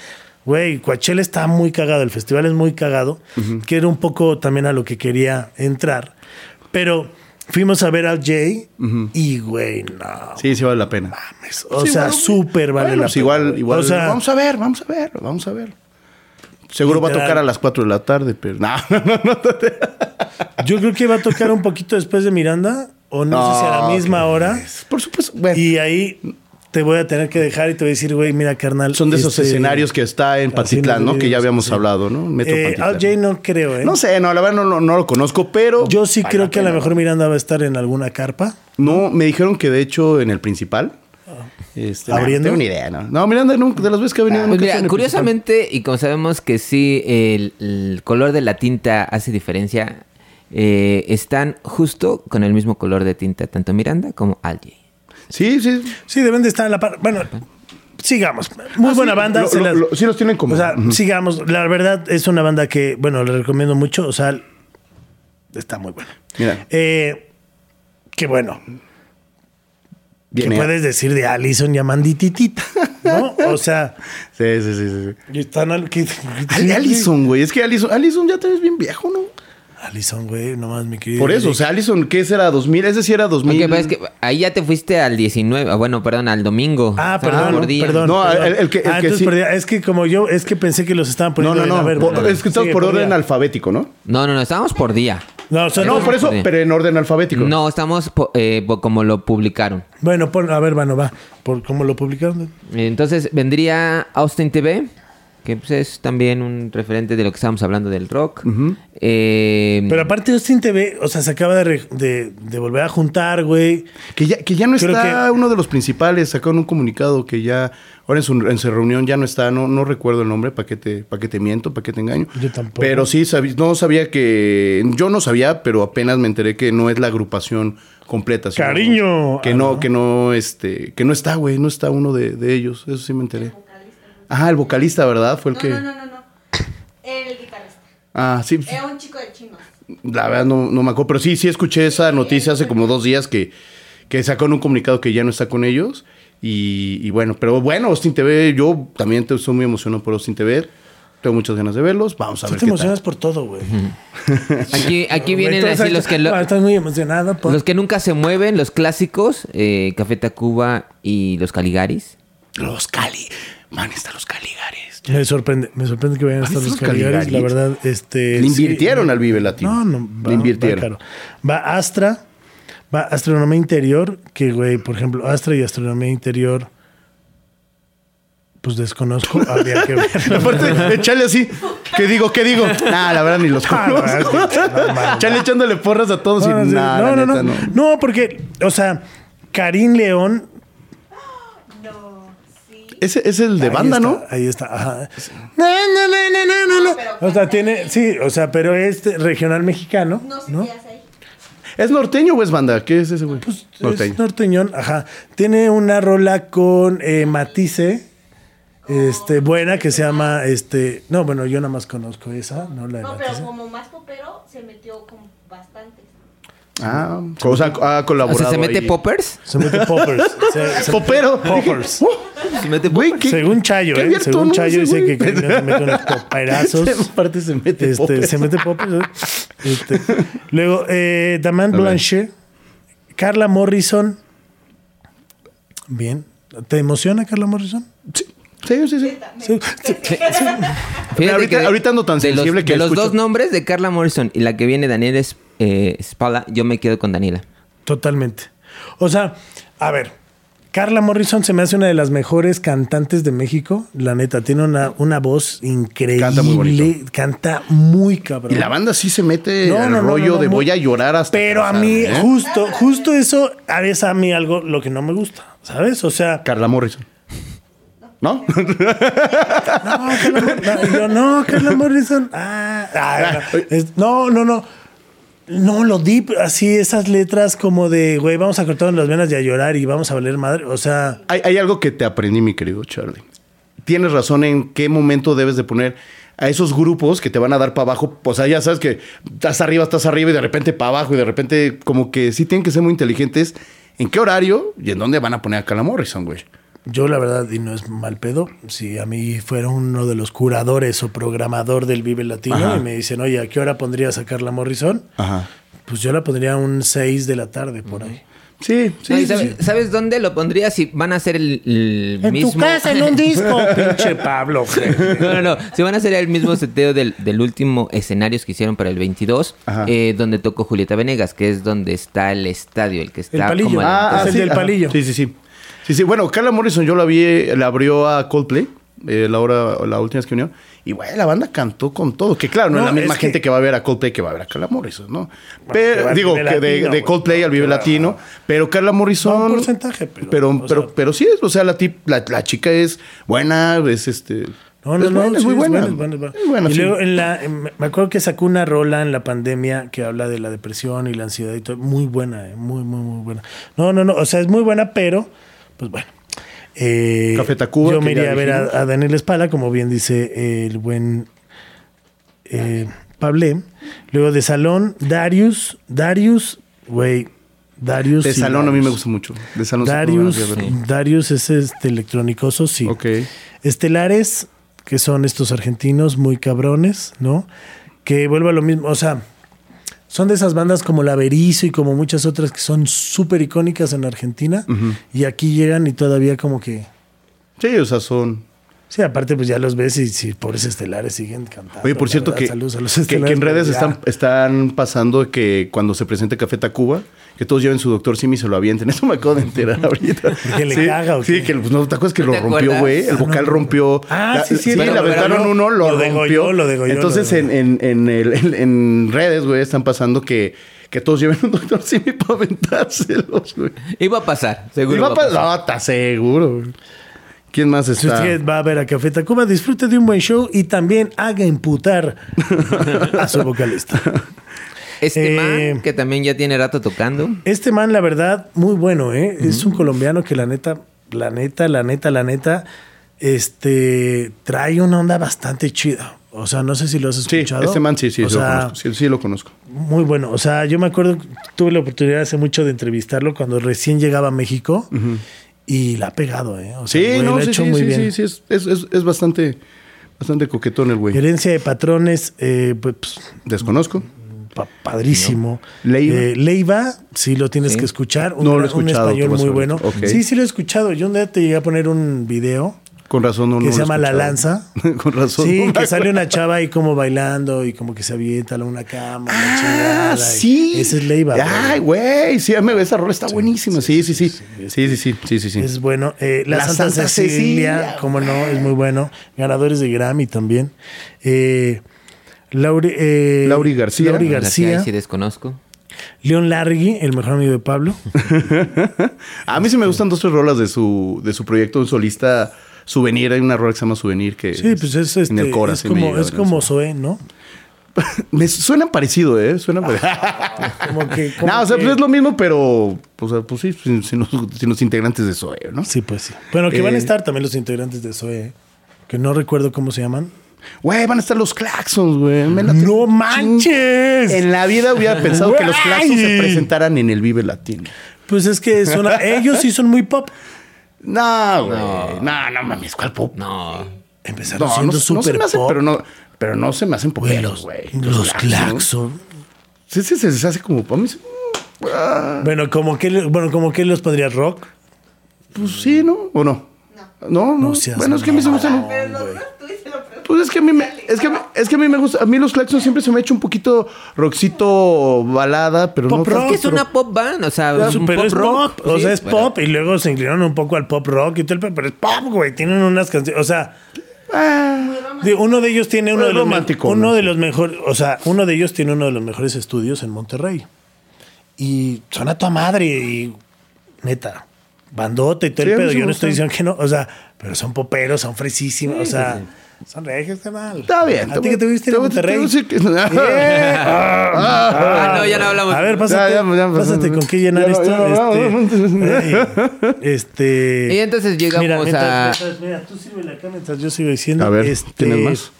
Güey, Coachella está muy cagado, el festival es muy cagado, que era un poco también a lo que quería entrar. Pero fuimos a ver al Jay y, güey, no. Sí, sí vale la pena. mames, O Sí, sea, bueno, súper vale bueno, la pues pena. igual, igual. O sea, vamos a ver, vamos a ver, vamos a ver. Seguro va a tocar a las 4 de la tarde, pero no, no, no, no. yo creo que va a tocar un poquito después de Miranda, o no, sé si a la misma ¿qué hora. es? Por supuesto. Bueno, Y ahí te voy a tener que dejar y te voy a decir, güey, mira, carnal. son de esos este, escenarios que está en Patitlán, ¿no? Que ya habíamos sí. hablado, ¿no? Metro Eh, Jay no creo, ¿eh? No sé, no, la verdad no, no, no lo conozco, pero. Yo sí creo que a lo mejor Miranda va a estar en alguna carpa. No, me dijeron que de hecho en el principal. Este, no, ¿Abriendo? No tengo ni idea, ¿no? No, Miranda nunca, de las veces que ha venido. Pues nunca mira, curiosamente, y como sabemos que sí, el, el color de la tinta hace diferencia, eh, están justo con el mismo color de tinta, tanto Miranda como Al Jay. principal. Sí, sí. Sí, deben de estar en la par. Bueno, sigamos. Muy Ah, buena sí, banda. lo- se lo- las- lo- sí los tienen como. O sea, sigamos. La verdad es una banda que, bueno, le recomiendo mucho. O sea, está muy buena. Mira. Eh, que bueno. ¿Qué Viene- puedes decir de Allison y Amandititita? ¿No? O sea, Sí, sí, sí, sí. y están al Allison, güey. Es que Allison, Allison ya te ves bien viejo, ¿no? Allison, güey, nomás mi querido. Por eso, o sea, Allison, ¿qué será? ¿2000? Ese sí era 2000. Aunque es que ahí ya te fuiste al 19, ah, bueno, perdón, al domingo. Ah, perdón, por perdón. No, perdón. el- el que- el Ah, que entonces sí- perdí- Es que como yo, es que pensé que los estaban No, poniendo no, no. a ver, por- bueno, es que estamos por orden día. alfabético, ¿no? No, no, no, estábamos por día. No, son- No, por eso, pero en orden alfabético. No, estamos po- eh, po- como lo publicaron. Bueno, pon- a ver, bueno, va. Por cómo lo publicaron. Entonces vendría Austin TV, que pues, es también un referente de lo que estábamos hablando del rock. Eh, Pero aparte Austin TV, o sea, se acaba de, re- de- de volver a juntar, güey. Que ya, que ya no Creo está que- uno de los principales, sacaron un comunicado que ya, ahora en su, en su reunión ya no está, no, no recuerdo el nombre, para que te, pa' que te miento, para que te engaño. Yo tampoco. Pero sí, sabí- no sabía que, yo no sabía, pero apenas me enteré que no es la agrupación completa. Cariño. Que Ah, no, ¿no? que no, este, que no está, güey, no está uno de, de ellos, eso sí me enteré. Ajá, el vocalista, ¿verdad? Fue el No, que... no, no, no, no. El guitarrista. Ah, sí, Era un chico de chinos. la verdad no, no me acuerdo, pero sí, sí escuché esa noticia hace como dos días que, que sacó un comunicado que ya no está con ellos. Y, y bueno, pero bueno, Austin TV, yo también te- estoy muy emocionado por Austin TV. Tengo muchas ganas de verlos. Vamos a Tú ver te qué emocionas tal. por todo, güey. aquí aquí vienen así los que, lo- Ah, estás muy emocionado por... los que nunca se mueven, los clásicos, eh, Café Tacuba y los Caligaris. Los Cali. Man, están los Caligares. Me sorprende, me sorprende que vayan a ¿Has estar los Caligaris, la verdad, este... Le sí. invirtieron al Vive Latino. No, no, va, Le invirtieron. Va, Astra, va Astronomía Interior, que, güey, por ejemplo, Astra y Astronomía Interior, pues desconozco, habría que ver. Aparte, echarle así. ¿Qué digo? ¿Qué digo? Nah, la verdad ni los Ah, conozco. Echarle echándole porras a todos y No, no, no, no. No, porque, o sea, Karim León. Ese es el de ahí banda, está, ¿no? Ahí está, ajá. No, no, no, no, no, no, no. O sea, tiene, sí, o sea, pero es regional mexicano, No sé ¿no? qué hace ahí. ¿Es norteño o es banda? ¿Qué es ese güey? Pues norteño. es norteñón, ajá. Tiene una rola con eh, Matisse, este, buena, que se llama, este, no, bueno, yo nada más conozco esa, ¿no? La de No, Matisse. pero como más popero, se metió con bastantes. Ah, o sea, ha O colaborado. sea, ¿se mete ahí. poppers? Se mete poppers. se- se- Popero. Poppers. ¿Se mete Güey, poppers? ¿qué- Según Chayo, qué ¿eh? Según. Chayo dice que güey? Se mete unos poperazos. Aparte se mete Este, poppers. se mete poppers. luego, eh, Daman Blanchet, Carla Morrison. Bien. ¿Te emociona Carla Morrison? Sí, sí, sí. sí. Sí, sí. Fíjate ahorita- de- ahorita ando tan de los- sensible que De los escucho- dos nombres de Carla Morrison y la que viene Daniela Es- eh, Spala, yo me quedo con Daniela. Totalmente. O sea, a ver, Carla Morrison se me hace una de las mejores cantantes de México. La neta, tiene una, una voz increíble. Canta muy bonito. Canta muy cabrón. Y la banda sí se mete No, al no, no, rollo no, no, de voy a llorar hasta. Pero a mí, ¿eh? justo, justo eso, a veces a mí algo lo que no me gusta, ¿sabes? O sea, Carla Morrison. ¿No? no, Carla, yo no, Carla Morrison. Ah, ah, es- no, no, no. No, lo deep, así esas letras como de, güey, vamos a cortarnos las venas y a llorar y vamos a valer madre. O sea, hay, hay algo que te aprendí, mi querido Charlie. Tienes razón en qué momento debes de poner a esos grupos que te van a dar para abajo. O sea, ya sabes que estás arriba, estás arriba y de repente para abajo y de repente como que sí tienen que ser muy inteligentes. ¿En qué horario y en dónde van a poner a Carla Morrison, güey? Yo la verdad, y no es mal pedo, si a mí fuera uno de los curadores o programador del Vive Latino Ajá. y me dicen, oye, ¿a qué hora pondrías a Carla Morrison? Ajá. Pues yo la pondría un 6 de la tarde por ahí. Sí, sí. No, sí, sabe- sí. ¿Sabes dónde lo pondría? Si van a hacer el, el En mismo... tu casa, en un disco, pinche Pablo. No, no, no. Si van a hacer el mismo seteo del, del último escenarios que hicieron para el 22, Ajá. eh, donde tocó Julieta Venegas, que es donde está el estadio, el que está El palillo. como... a la- Ah, Es el del palillo. Sí, sí, sí. Sí, sí. Bueno, Carla Morrison yo la vi, la abrió a Coldplay, eh, la, hora, la última vez que vino. Y, güey, la banda cantó con todo. Que claro, no, No, es la misma es gente que... va a ver a Coldplay que va a ver a Carla Morrison, ¿no? Pero, digo, que de, Latino, de güey. Coldplay al Vive. Latino. Pero Carla Morrison... No, un porcentaje, pero, Pero, pero, sea- pero sí es, o sea, la, tip- la, la chica es buena, es este... No, no, es no, es sí, muy buena. es buena, y sí. luego en la, en- me acuerdo que sacó una rola en la pandemia que habla de la depresión y la ansiedad y todo. Muy buena, eh, muy, muy, muy buena. No, no, no, o sea, es muy buena, pero, pues bueno. Eh, Café Tacuba, Yo me iría a ver a, a Daniel Espala, como bien dice el buen eh, Pablé. Luego de Salón, Darius, Darius, güey, Darius. De salón a mí me gusta mucho. De salón Darius. Darius es este electrónicoso, sí. Ok. Estelares, que son estos argentinos muy cabrones, ¿no? Que vuelvo a lo mismo, o sea, son de esas bandas como La Berizo y como muchas otras que son súper icónicas en Argentina y aquí llegan y todavía como que... Sí, o sea, son... Sí, aparte, pues ya los ves y si pobres estelares siguen cantando. Oye, por cierto verdad, que, saludos a los que- en redes están, están pasando que cuando se presente Café Tacuba, que todos lleven su doctor Simi y se lo avienten. Eso me acabo de enterar ahorita. ¿Que le sí, caga o Sí, que pues, no te acuerdas que ¿No lo te rompió, güey. El Ah, vocal no. rompió. Ah, La- sí, sí, le lo aventaron uno, lo, lo degolló, rompió. lo degolló, Entonces lo en, en, en, el- en- en redes, güey, están pasando que, que todos lleven un doctor Simi para aventárselos, güey. Iba a pasar, seguro. Va iba a pa- pasar. No, está seguro. güey. ¿Quién más Si está? usted va a ver a Café Tacuba, disfrute de un buen show y también haga imputar a su vocalista. Este Eh, man, que también ya tiene rato tocando. Este man, la verdad, muy bueno, ¿eh? Es un colombiano que la neta, la neta, la neta, la neta, este, trae una onda bastante chida. O sea, no sé si lo has Sí, escuchado. este man sí, sí, O sí lo conozco. Sí, sí lo conozco. Muy bueno. O sea, yo me acuerdo, tuve la oportunidad hace mucho de entrevistarlo cuando recién llegaba a México y la ha pegado, ¿eh? O sea, Sí, güey, no, lo ha sí, hecho sí, muy sí, bien. sí, sí, es, es, es, es bastante, bastante coquetón el güey. Herencia de patrones, eh, pues, Desconozco. pa- padrísimo. Leiva. Eh, Leiva, sí lo tienes Sí. que escuchar. Un, No lo he gran- un escuchado, español tú vas a muy ver. bueno. Ok. Sí, sí lo he escuchado. Yo un día te llegué a poner un video Con razón no que no se llama La. Lanza. Con razón. Sí, no que sale una chava ahí como bailando y como que se avienta a una cama. Ah, chingada, y- sí. Ese es Leiva. Ay, güey. Sí, me- esa rola está buenísima. Sí, sí, sí. Sí, sí, sí. Sí, sí, sí. Es bueno. Eh, la, La Santa, Santa Cecilia, Cecilia, como no, es muy bueno. Ganadores de Grammy también. Eh, Lauri, eh, Lauri García. Lauri García. ahí sí desconozco. León Largui, el mejor amigo de Pablo. A mí sí me gustan dos tres rolas de su, de su proyecto un solista Souvenir. Hay una rola que se llama Souvenir que Sí, pues es, este, en el cora es como, es como Zoé, ¿no? Me suena parecido, ¿eh? Suena parecido. Como que, como no, o sea, que- pues es lo mismo, pero... O sea, pues sí, sin, sin los, sin los integrantes de Zoe, ¿no? Sí, pues sí. Bueno, que van a Eh, estar también los integrantes de Zoé, ¿eh? que no recuerdo cómo se llaman. Güey, van a estar los Claxons, güey. ¡No manches! En la vida hubiera pensado que los Claxons se presentaran en el Vive Latino. Pues es que son, ellos sí son muy pop. No, güey. No, no, mames, ¿cuál pop? No. Empezaron No, no, siendo no súper se me hace, pop. pero no, pero no se me hacen Güey, poperos, los, güey. los Claxon. Sí, sí, se, hace como... Sí, ah, Bueno, como que, bueno, como que los pondrías rock. pues sí, ¿no? ¿O no? No, no. No bueno, es que a mí se me mamón, Pero los dos tú y se lo. Pues es que a mí me, es que, a mí- es que a mí me gusta, a mí los Claxons siempre se me ha hecho un poquito rockcito balada, pero Pop no rock. Es que es una pop band, o sea, es un pero pop es rock. pop, o Sí, sea, es bueno. pop y luego se inclinaron un poco al pop rock y todo el pe- pero es pop, güey. Tienen unas canciones, o sea, de- uno de ellos tiene uno de los uno ¿no? de los mejores, o sea, uno de ellos tiene uno de los mejores estudios en Monterrey. Y suena a toda madre y neta, bandota y todo Sí, el pedo. Yo no estoy diciendo que no, o sea, pero son poperos, son fresísimos, o sea, son regios, canal. Está bien. A ti que te viste en Monterrey. que- Ah, no, ya no hablamos. A ver, pásate, ya, ya, pásate con qué llenar esto. este, ey, este- Y entonces llegamos mira, mientras- a- mientras- mira, tú sírvele acá mientras yo sigo diciendo. A ver, este, ¿tienes más?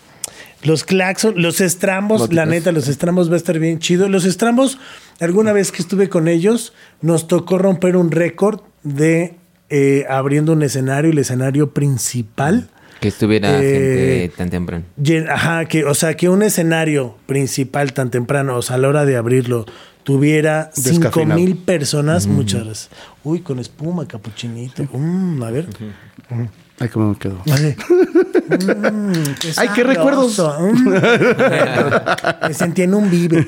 Los claxon, los estrambos, la neta, los estrambos va a estar bien chido. Los estrambos, alguna vez que estuve con ellos, nos tocó romper un récord de eh, abriendo un escenario, el escenario principal. Que estuviera Eh, gente tan temprano. Ajá, que, o sea, que un escenario principal tan temprano, o sea, a la hora de abrirlo, tuviera cinco Descafeinado. mil personas, muchas gracias. Uy, con espuma, capuchinito. Mm, a ver. Ay, cómo me quedo. Ay, Mm, Ay, qué recuerdos. Mm. Me sentí en un vive.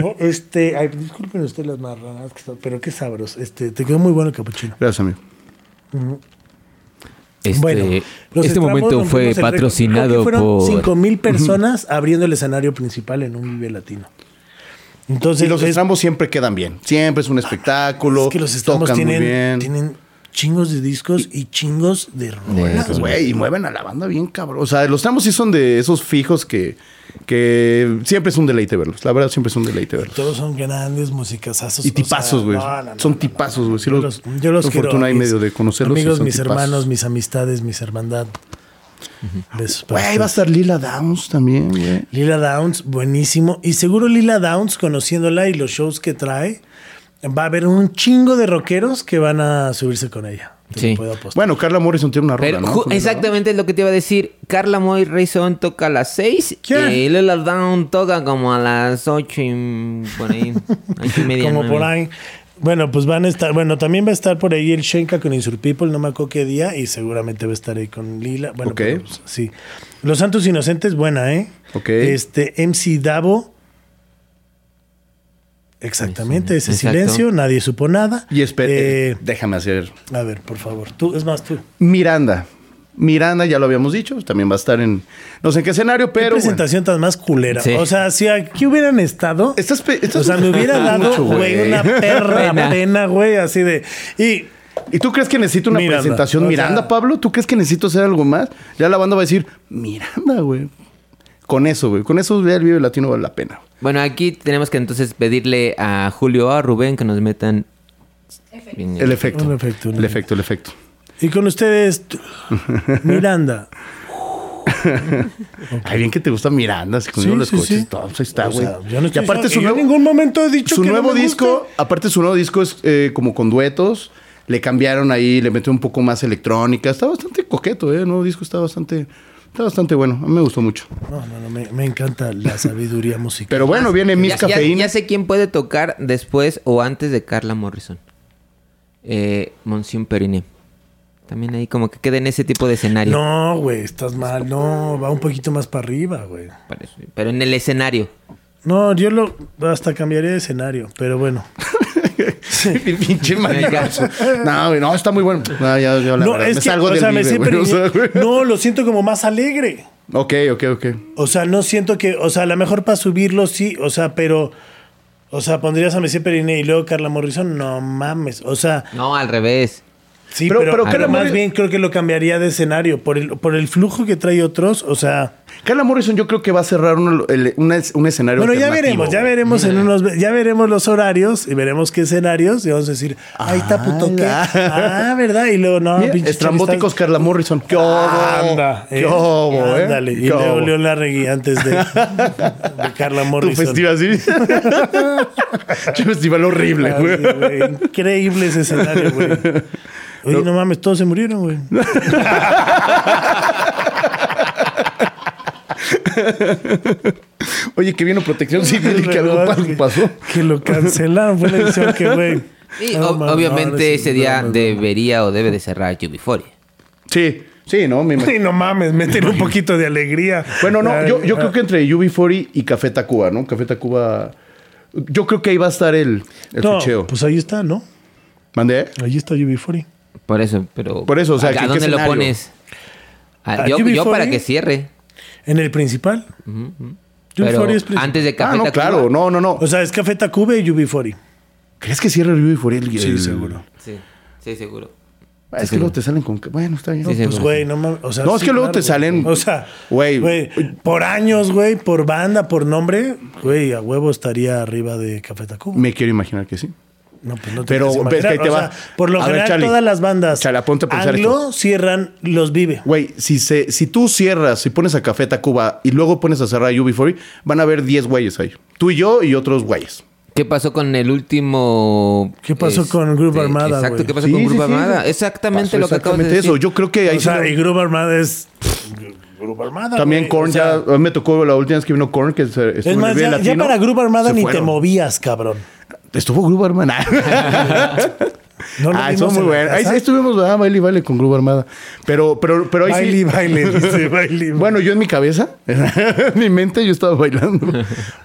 No, Este, ay, disculpen ustedes las marranas, pero qué sabroso. Este, te quedó muy bueno el capuchino. Gracias, amigo. Este, Bueno, los este momento fue patrocinado fueron por... 5 mil personas abriendo el escenario principal en un Vive Latino. Entonces, Y los es- estrambos siempre quedan bien. Siempre es un espectáculo. es que los estrambos tocan muy tienen, bien. tienen chingos de discos y chingos de rolas. Pues, Güey, y mueven a la banda bien cabrón. O sea, los tramos sí son de esos fijos que, que siempre es un deleite verlos. La verdad, siempre es un deleite verlos. Todos son grandes musicazazos. Y tipazos, güey. no, no, no, son no, tipazos, güey. Yo los- yo los quiero. fortuna y medio de conocerlos. Amigos, mis tipazos. hermanos, mis amistades, mis hermandad. Güey, va a estar Lila Downs también, güey. Lila Downs, buenísimo. Y seguro Lila Downs, conociéndola y los shows que trae, va a haber un chingo de rockeros que van a subirse con ella. Te Sí. puedo apostar. Bueno, Carla Morrison tiene una rola, Pero ¿no? exactamente es lo que te iba a decir. Carla Moy Rayson toca a las 6 ¿Qué? y Lila Down toca como a las 8 y por ahí. ocho y media, Como nueve. por ahí. Bueno, pues van a estar, bueno, también va a estar por ahí el Shenka con Insur People, no me acuerdo qué día, y seguramente va a estar ahí con Lila. Bueno, pues, sí. Los Santos Inocentes, buena, ¿eh? Ok. Este, MC Davo. Exactamente, ese Exacto. silencio, nadie supo nada. Y espera, Eh, déjame hacer. a ver, por favor, tú, es más tú. Miranda. Miranda, ya lo habíamos dicho, también va a estar en. No sé en qué escenario, ¿Qué pero. bueno. presentación tan más culera? Sí. O sea, si aquí hubieran estado. Estás estás o sea, me hubiera dado, mucho, güey, una perra Pena. pena, güey, así de. Y ¿Y tú crees que necesito una Miranda, presentación o Miranda, sea- Pablo? ¿Tú crees que necesito hacer algo más? Ya la banda va a decir, Miranda, güey. Con eso, güey. Con eso ya el Vive Latino vale la pena. Bueno, aquí tenemos que entonces pedirle a Julio o a Rubén que nos metan... El efecto. Un efecto, El efecto, el efecto. Y con ustedes, Miranda. Ay, bien que te gusta Miranda, así con Sí, los sí, coches sí. y todo. Pues ahí está, O güey. sea, yo no y estoy aparte diciendo- su y yo nuevo, en ningún momento he dicho su que no nuevo me disco, gusta. aparte su nuevo disco es eh, como con duetos. Le cambiaron ahí, le metió un poco más electrónica. Está bastante coqueto, ¿eh? El nuevo disco está bastante, está bastante bueno. A mí me gustó mucho. No, no, no, me, me encanta la sabiduría musical. Pero bueno, viene Miss Ya, ya- Cafeína. ya sé quién puede tocar después o antes de Carla Morrison. Eh, Monsión Periné. También ahí como que queda en ese tipo de escenario. No, güey, estás mal. No, va un poquito más para arriba, güey. Pero en el escenario. No, yo lo hasta cambiaría de escenario, pero bueno. Pinche. No, güey, no, está muy bueno. No, ya, ya, la No, verdad, es me que, salgo o del sea, me Vive, sé güey, o sea, güey. No, lo siento como más alegre. Ok, ok, ok. O sea, no siento que, o sea, a lo mejor para subirlo sí, o sea, pero, o sea, pondrías a Messi Periné y luego Carla Morrison, no mames, o sea, No, al revés. Sí, Pero- pero, pero pero Carla más bien creo que lo cambiaría de escenario por el, por el flujo que trae otros, o sea, Carla Morrison yo creo que va a cerrar es- un escenario bueno, ya veremos, ya veremos en unos, ya veremos los horarios y veremos qué escenarios y vamos a decir, ahí está puto qué, Ah, verdad, y luego no, Mira, estrambóticos chavistas- Carla Morrison. ¡Qué obo! Anda, ¡Qué eh, obo, eh! ándale, y ¡Qué luego! León Larregui antes de, de Carla Tu Morrison. festival así. Che, festival horrible, güey. Increíble ese escenario, güey. Oye, no. mames, todos se murieron, güey. Oye, que vino protección civil y que algo pasó. Que lo cancelaron, fue la edición que, güey. Y No, obviamente no, ese día no, no, no. debería o debe de cerrar UB40. Sí, sí, ¿no? Me imagino. Sí, no mames, meten un poquito de alegría. Bueno, no, yo, yo Ah, creo que entre UB40 y Café Tacuba, ¿no? Café Tacuba. Yo creo que ahí va a estar el, el No, ficheo. pues ahí está, ¿no? ¿Mandé? Ahí está UB40. Por eso, pero... Por eso, o sea, ¿a, ¿qué- a dónde lo escenario? pones? Ah, ¿A yo, yo UB40? para que cierre. En el principal. Pero UB40 es principal. antes de Café Ah, no, Tacuba. claro, no, no, no. O sea, es Café Tacuba y UB40. ¿Crees que cierra el UB40? El, Sí, seguro. Sí, sí, seguro. Ah, Es que luego te salen con... Bueno, está bien. Sí, Pues, güey, no mames. O sea, No, es sí, que luego claro, te salen- güey. O sea, Güey. güey, por años, güey, por banda, por nombre, güey, a huevo estaría arriba de Café Tacuba. Me quiero imaginar que sí. No, pues no te Pero, puedes ves que ahí imaginar. te O va. sea, por lo A ver, general, Charlie. todas las bandas Charlie, ponte a pensar anglo cierran los Vive. Güey, si, se, si tú cierras, si pones a Café Tacuba y luego pones a cerrar a UB40, van a haber 10 güeyes ahí. Tú y yo y otros güeyes. ¿Qué pasó con el último... ¿Qué pasó con Grupo Armada, Exacto? ¿qué pasó Sí, con sí, Grupo sí. Armada? Exactamente Pasó lo que acabas de exactamente decir. eso. Yo creo que ahí O sea, y Grupo Armada es. Grupo Armada. También. Korn, O sea, ya a mí me tocó la última vez que vino Korn, que se, Es más, ya, ya para Grupo Armada ni te movías, cabrón. Estuvo Grupo Armada. No lo ah, estuvo muy bueno. Ahí, estuvimos, ah, baile y baile con Grupo Armada. Pero, pero, pero ahí Baile, sí. baile, dice, baile. Bueno, yo en mi cabeza, en mi mente, yo estaba bailando.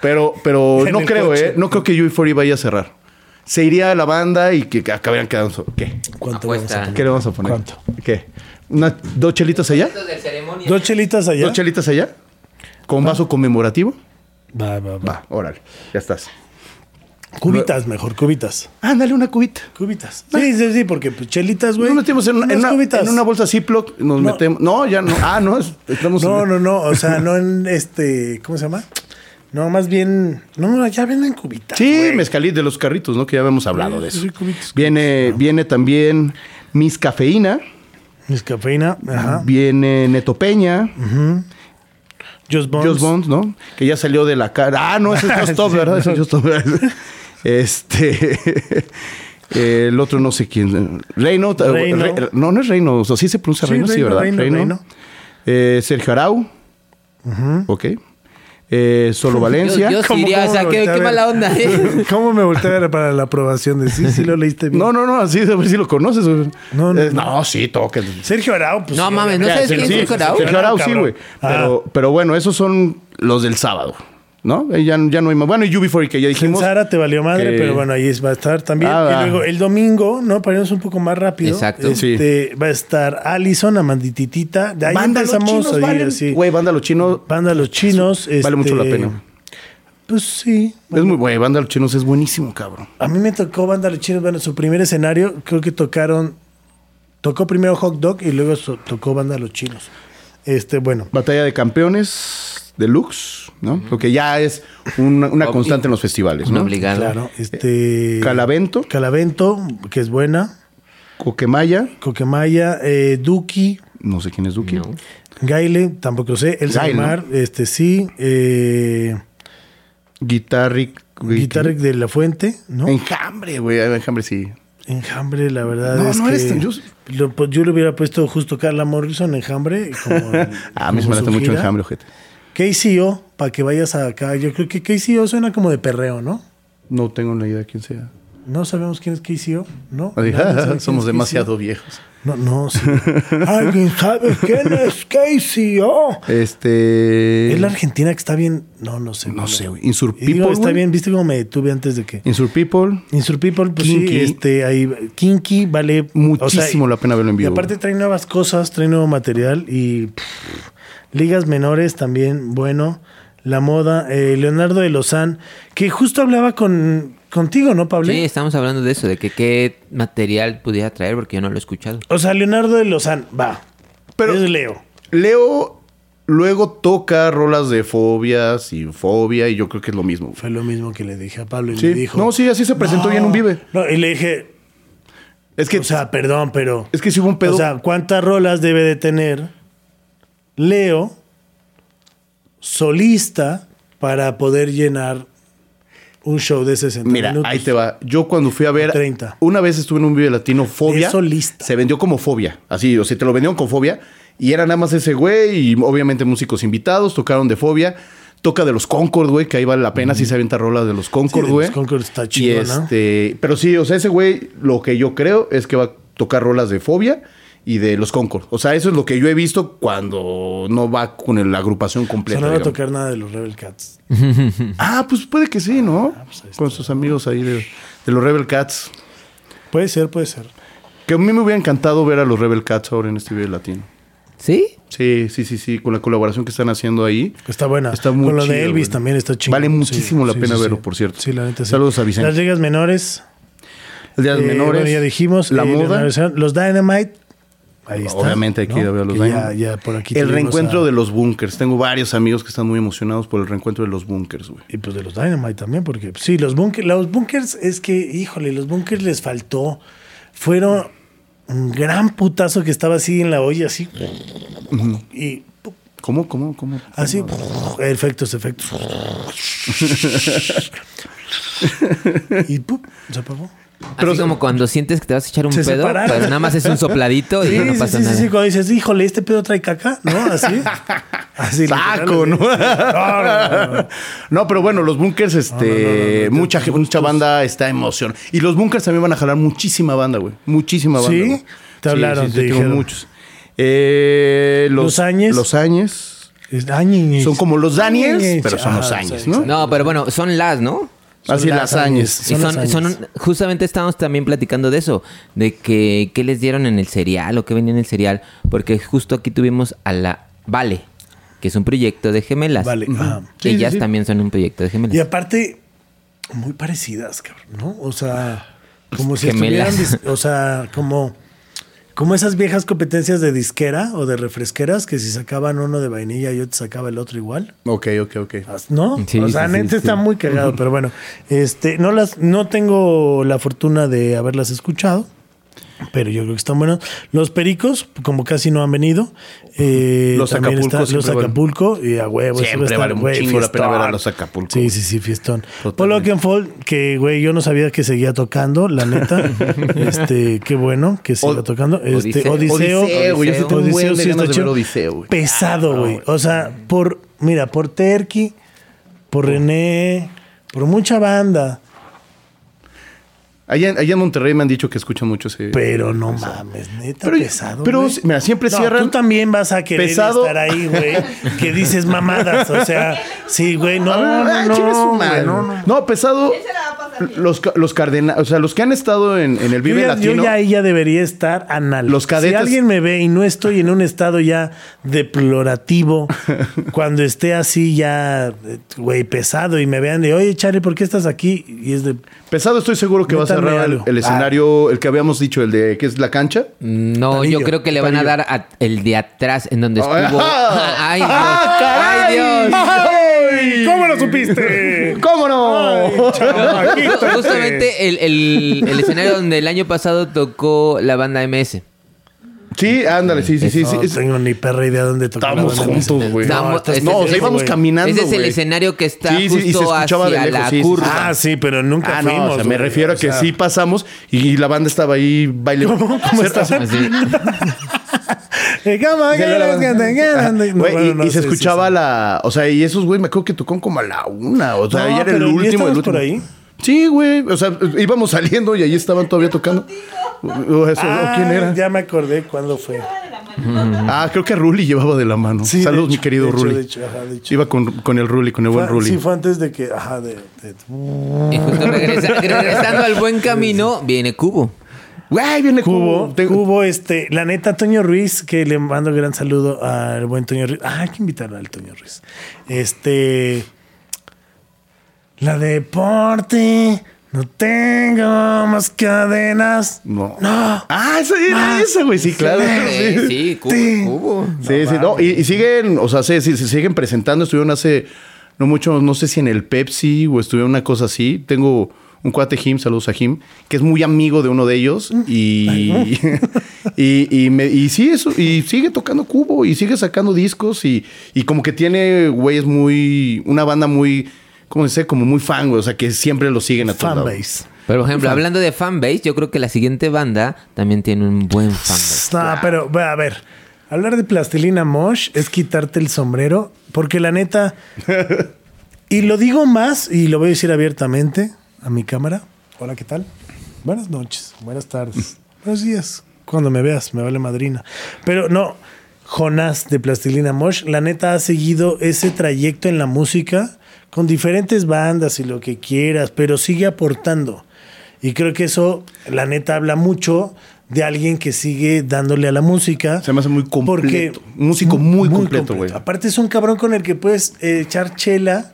Pero, pero no creo, coche. ¿eh? No creo que UB40 vaya a cerrar. Se iría a la banda y que acabarían quedando. ¿Qué? ¿Cuánto vamos a poner? ¿Qué le vamos a poner? ¿Cuánto? ¿Qué? ¿Una, ¿Dos chelitas allá? ¿Dos chelitas allá? ¿Dos chelitas allá? ¿Con vaso conmemorativo? Va, va, va. Va, órale. Ya estás. Cubitas, mejor, cubitas. Ándale, una cubita. Cubitas. Sí, sí, sí, porque pues, chelitas, güey. Nos metemos en una, en una- cubitas. en una bolsa Ziploc. Nos No. metemos. No, ya no. Ah, no. es- Estamos No, en- no, no. O sea, no en este. ¿Cómo se llama? No, más bien. No, ya venden cubitas. Sí, güey. mezcalí de los carritos, ¿no? Que ya habíamos hablado de eso. sí, Viene, viene también Miss Cafeína. Mis cafeína. Ajá. Viene Neto Peña. Just Bones. Just Bones, ¿no? Que ya salió de la cara. Ah, no, ese es Just Stop, Sí, ¿verdad? Ese no. es Just Stop. Este. el otro no sé quién. Reino. Reino. Re- no, no es Reino. O sea, sí se pronuncia Sí, Reino, sí, ¿verdad? Reino, Reino. Eh, Sergio Arau. Ok. eh, Solo Valencia. Yo, yo sí ¿Cómo- diría, o sea, me qué, mala onda, ¿eh? ¿Cómo me volteé para la aprobación de sí? Sí lo leíste bien. No, no, no, así a ver si lo conoces. No, no, Eh, no. no, sí, toca. Sergio Arau, pues No sí, mames, ¿no sabes quién es Sergio Arau? Sergio Arau, sí, güey. Ah. Pero, pero bueno, esos son los del sábado, ¿no? Ya, ya no hay más. Bueno, y UB40 que ya En dijimos. Sara te valió madre, que- pero bueno, ahí va a estar también. Ah, y luego el domingo, ¿no? Para irnos un poco más rápido. Exacto. Este, Va a estar Allison, Amandititita. De ahí Banda Los empezamos Chinos, vale. así. Güey, banda los chinos. Banda Los Chinos. Vale mucho la este, pena. Pues sí. Es muy güey, banda los chinos es buenísimo, cabrón. A mí me tocó Banda Los Chinos. Bueno, su primer escenario, creo que tocaron. Tocó primero Hot Dog y luego so- tocó Banda Los Chinos. Este, bueno. Batalla de campeones deluxe, ¿no? Lo que ya es una, constante en los festivales, ¿no? obligado. Claro. Este. Calavento, Calavento, que es buena. Coquemaya, Coquemaya, eh, Duki, no sé quién es Duki. No. Gaile, tampoco sé. El Salmar, este sí. Eh, Guitarric. Guitarric de la Fuente, ¿no? Enjambre, güey. Enjambre sí. Enjambre, la verdad No, es no que eres tan- yo- lo- pues, yo le hubiera puesto justo Carla Morrison, Enjambre. Como Ah, a mí me late mucho enjambre, ojete. KCO, para que vayas acá. Yo creo que KCO suena como de perreo, ¿no? No tengo ni idea de quién sea. No sabemos quién es KCO, ¿no? Somos demasiado viejos. No, no, sí. ¿Alguien sabe quién es KCO? Este. Es la Argentina que está bien. No, no sé. No sé, güey. Insur Y digo, People, está bien, viste cómo me detuve antes de que. Insur People. Insur People, pues Kinky. sí, este, ahí, Kinky vale Muchísimo la pena verlo en Y vivo, aparte güey. trae nuevas cosas, trae nuevo material y pff, ligas menores también, bueno. La moda, eh, Leonardo de Lozán, que justo hablaba con contigo, ¿no, Pablo? Sí, estamos hablando de eso, de que qué material pudiera traer, porque yo no lo he escuchado. O sea, Leonardo de Lozán, va. Pero- es Leo. Leo luego toca rolas de fobia, sin fobia, y yo creo que es lo mismo. Fue lo mismo que le dije a Pablo y Sí. me dijo. No, sí, así se presentó ya en un Vive. No, y le dije, Es que, o sea, perdón, pero. es que si hubo un pedo. O sea, ¿cuántas rolas debe de tener Leo solista para poder llenar un show de 60 Mira, minutos? ahí te va. Yo cuando fui a ver, 30. una vez estuve en un video latino, Fobia. Es solista. Se vendió como Fobia. Así, o sea, te lo vendieron con Fobia. Y era nada más ese güey y obviamente músicos invitados, tocaron de Fobia. Toca de los Concord, güey, que ahí vale la pena si se avienta rolas de los Concord, de güey. los Concord está Y chido, ¿no? este, pero sí, o sea, ese güey, lo que yo creo es que va a tocar rolas de Fobia y de los Concord. O sea, eso es lo que yo he visto cuando no va con la agrupación O sea, completa. no va a tocar nada de los Rebel Cats. Ah, pues puede que sí, ¿no? pues ahí con sus amigos ahí de, de los Rebel Cats. Puede ser, puede ser. Que a mí me hubiera encantado ver a los Rebel Cats ahora en este video latino. ¿Sí? Sí, sí, sí, sí, con la colaboración que están haciendo ahí. Está buena. Está muy Con lo chido, de Elvis también está chido. Vale muchísimo la pena verlo, por cierto. Sí, la neta sí. Saludos a Vicente. Las ligas menores. De los eh, Menores. bueno, ya dijimos. La eh, moda. Los Dynamite. Ahí está. Obviamente hay que ir a ver a los Que Dynamite. Ya, ya por aquí El reencuentro a- de los bunkers. Tengo varios amigos que están muy emocionados por el reencuentro de los bunkers, güey. Y pues de los Dynamite también, porque pues, sí, los bunkers, los bunkers es que, híjole, los bunkers les faltó. Fueron un gran putazo que estaba así en la olla, así. Y ¿Cómo, cómo, cómo? así, efectos, efectos. y ¡pup! se apagó. Así como cuando sientes que te vas a echar un Se pedo, separaron. pero nada más es un sopladito y Sí, no sí, pasa sí, nada. sí, sí, cuando dices, híjole, este pedo trae caca, ¿no? Así. Así. Saco, ¿no? No, no, no, no. No, pero bueno, los bunkers, este, No, no, no, no, no, mucha, mucha banda está emocionada. Y los bunkers también van a jalar muchísima banda, güey. Muchísima banda. ¿Sí? güey. Te hablaron, te dijeron. muchos. Eh, los, Los Áñez. Los Áñez. Son como los Daniels, pero son Ah, los sí, sí. ¿no? No, pero bueno, son las, ¿no? Así las Áñez. Son son, justamente estábamos también platicando de eso, de que qué les dieron en el cereal o qué venía en el cereal, porque justo aquí tuvimos a la Vale, que es un proyecto de gemelas. Vale, sí, Ellas sí. también son un proyecto de gemelas. Y aparte, muy parecidas, cabrón, ¿no? O sea, como si Gemelas. estuvieran, o sea, como, como esas viejas competencias de disquera o de refresqueras que si sacaban uno de vainilla yo te sacaba el otro igual. Ok, ok, ok. ¿No? Sí, o sea, sí, neta sí, está sí. muy cagado, pero bueno, este, no las, no tengo la fortuna de haberlas escuchado. Pero yo creo que están buenos. Los pericos, como casi no han venido. eh, Los también Acapulco está- Los Acapulco. Y a huevo. Siempre vale un chingo la pena ver a los Acapulco. Sí, sí, sí, fiestón. Paul Oakenfold, que güey, yo no sabía que seguía tocando, la neta. este, qué bueno que siga tocando. Este, Odiseo. Odiseo. Odiseo, güey. Sí está chido. Odiseo, güey. Pesado, güey. O sea, por, mira, por Terky, por René, por mucha banda. Allá, allá en Monterrey me han dicho que escuchan mucho ese. Pero no mames, neta, Pero- pesado. pero, güey. mira, siempre No, cierran- Tú también vas a querer Pesado. estar ahí, güey. Que dices mamadas. O sea, sí, güey. No, no, no, no, no. No, pesado. Los, los cardenales, o sea, los que han estado en, en el Yo Vive ya, yo Latino. ya ahí ya debería estar anal. Los cadetes- Si alguien me ve y no estoy en un estado ya deplorativo, cuando esté así ya, güey, pesado y me vean de, oye, Charlie, ¿por qué estás aquí? Y es de, Pesado, estoy seguro que va a cerrar el, algo. el escenario, el que habíamos dicho, el de que es la cancha. No, Palillo, yo creo que le van a palillo. dar a- el de atrás en donde estuvo. ¡Ah! Ay, Dios. ¡Ah, Ay, Dios. ¡Ay! ¿Cómo lo supiste? ¿Cómo no? Ju- Justamente el, el- el escenario donde el año pasado tocó la banda MS. sí, ándale, sí, sí, sí. sí. no Es- tengo ni perra idea dónde tocar. Estábamos juntos, güey. Estamos- estás ese No, o sea, íbamos caminando. Ese es el escenario que está Sí, sí, y se justo escuchaba de hacia lejos, la curva. Ah, sí, pero nunca Ah, no, fuimos. o sea, me refiero a O que sea, sí pasamos y la banda estaba ahí bailando. ¿Cómo? ¿Cómo estás? No, y, no y se escuchaba sí, sí. la. O sea, y esos güey me acuerdo que tocó como a la una. O sea, No, ya era el pero ¿y último, el último. por ahí? Sí, güey. O sea, íbamos saliendo y ahí estaban todavía tocando. O eso, Ah, ¿o ¿Quién era? Ya me acordé cuándo fue. Ah, creo que Ruli llevaba de la mano. Sí, Saludos, mi querido Ruli. Iba con, con el Ruli, con el buen Fue- Ruli. Sí, fue antes de que. Ajá, de. de- Y justo regresa- regresando al buen camino, viene Cubo. Güey, viene Cubo, Cubo. Este, la neta, Toño Ruiz, que le mando un gran saludo al buen Toño Ruiz. Ah, hay que invitarlo al Toño Ruiz. Este. La deporte. No tengo más cadenas. No. No. Ah, esa era esa, güey. Sí, claro. Sí, sí, Cubo. Sí. Cubo. sí. sí, no, y, y siguen, o sea, se, se- se siguen presentando. Estuvieron hace no mucho, no sé si en el Pepsi o estuvieron una cosa así. Tengo un cuate Jim, saludos a Jim, que es muy amigo de uno de ellos. Y, y, y, me- y sí, eso, y sigue tocando cubo y sigue sacando discos. Y, y como que tiene, güey, es muy. Una banda muy. ¿Cómo dice? Como muy fan, güey. O sea, que siempre lo siguen a todos. Fanbase. Pero, por ejemplo, hablando de fanbase, yo creo que la siguiente banda también tiene un buen fanbase. No, pero a ver, hablar de plastilina mosh es quitarte el sombrero, porque la neta, y lo digo más, y lo voy a decir abiertamente a mi cámara. Hola, ¿qué tal? Buenas noches, buenas tardes, buenos días. Cuando me veas, me vale madrina. Pero no, Jonás de Plastilina Mosh, la neta ha seguido ese trayecto en la música con diferentes bandas y lo que quieras, pero sigue aportando. Y creo que eso, la neta, habla mucho de alguien que sigue dándole a la música. Se me hace muy completo. Porque, Un músico muy completo, güey. Aparte es un cabrón con el que puedes eh, echar chela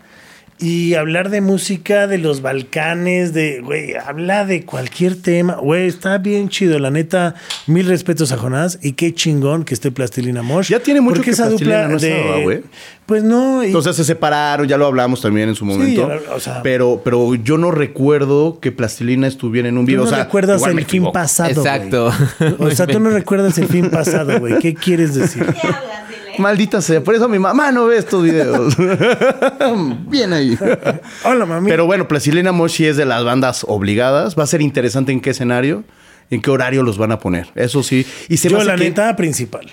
y hablar de música de los Balcanes, de, güey, habla de cualquier tema. Güey, está bien chido, la neta. Mil respetos a Jonás y qué chingón que esté Plastilina Mosh. Ya tiene mucho Porque que esa dupla no de... güey. Pues no. y- O sea, se separaron, ya lo hablamos también en su momento. ya, o sea- pero, pero yo no recuerdo que Plastilina estuviera en un Tú video. no o sea, recuerdas el fin pasado. Exacto. O sea, tú no recuerdas el fin pasado, güey. ¿Qué quieres decir? ¿Qué hablas? Maldita sea, por eso mi mamá no ve estos videos. Bien ahí. Hola, mami. Pero bueno, Plastilina Mosh sí es de las bandas obligadas. Va a ser interesante en qué escenario, en qué horario los van a poner. Eso sí. Y se Yo, la que- neta, principal.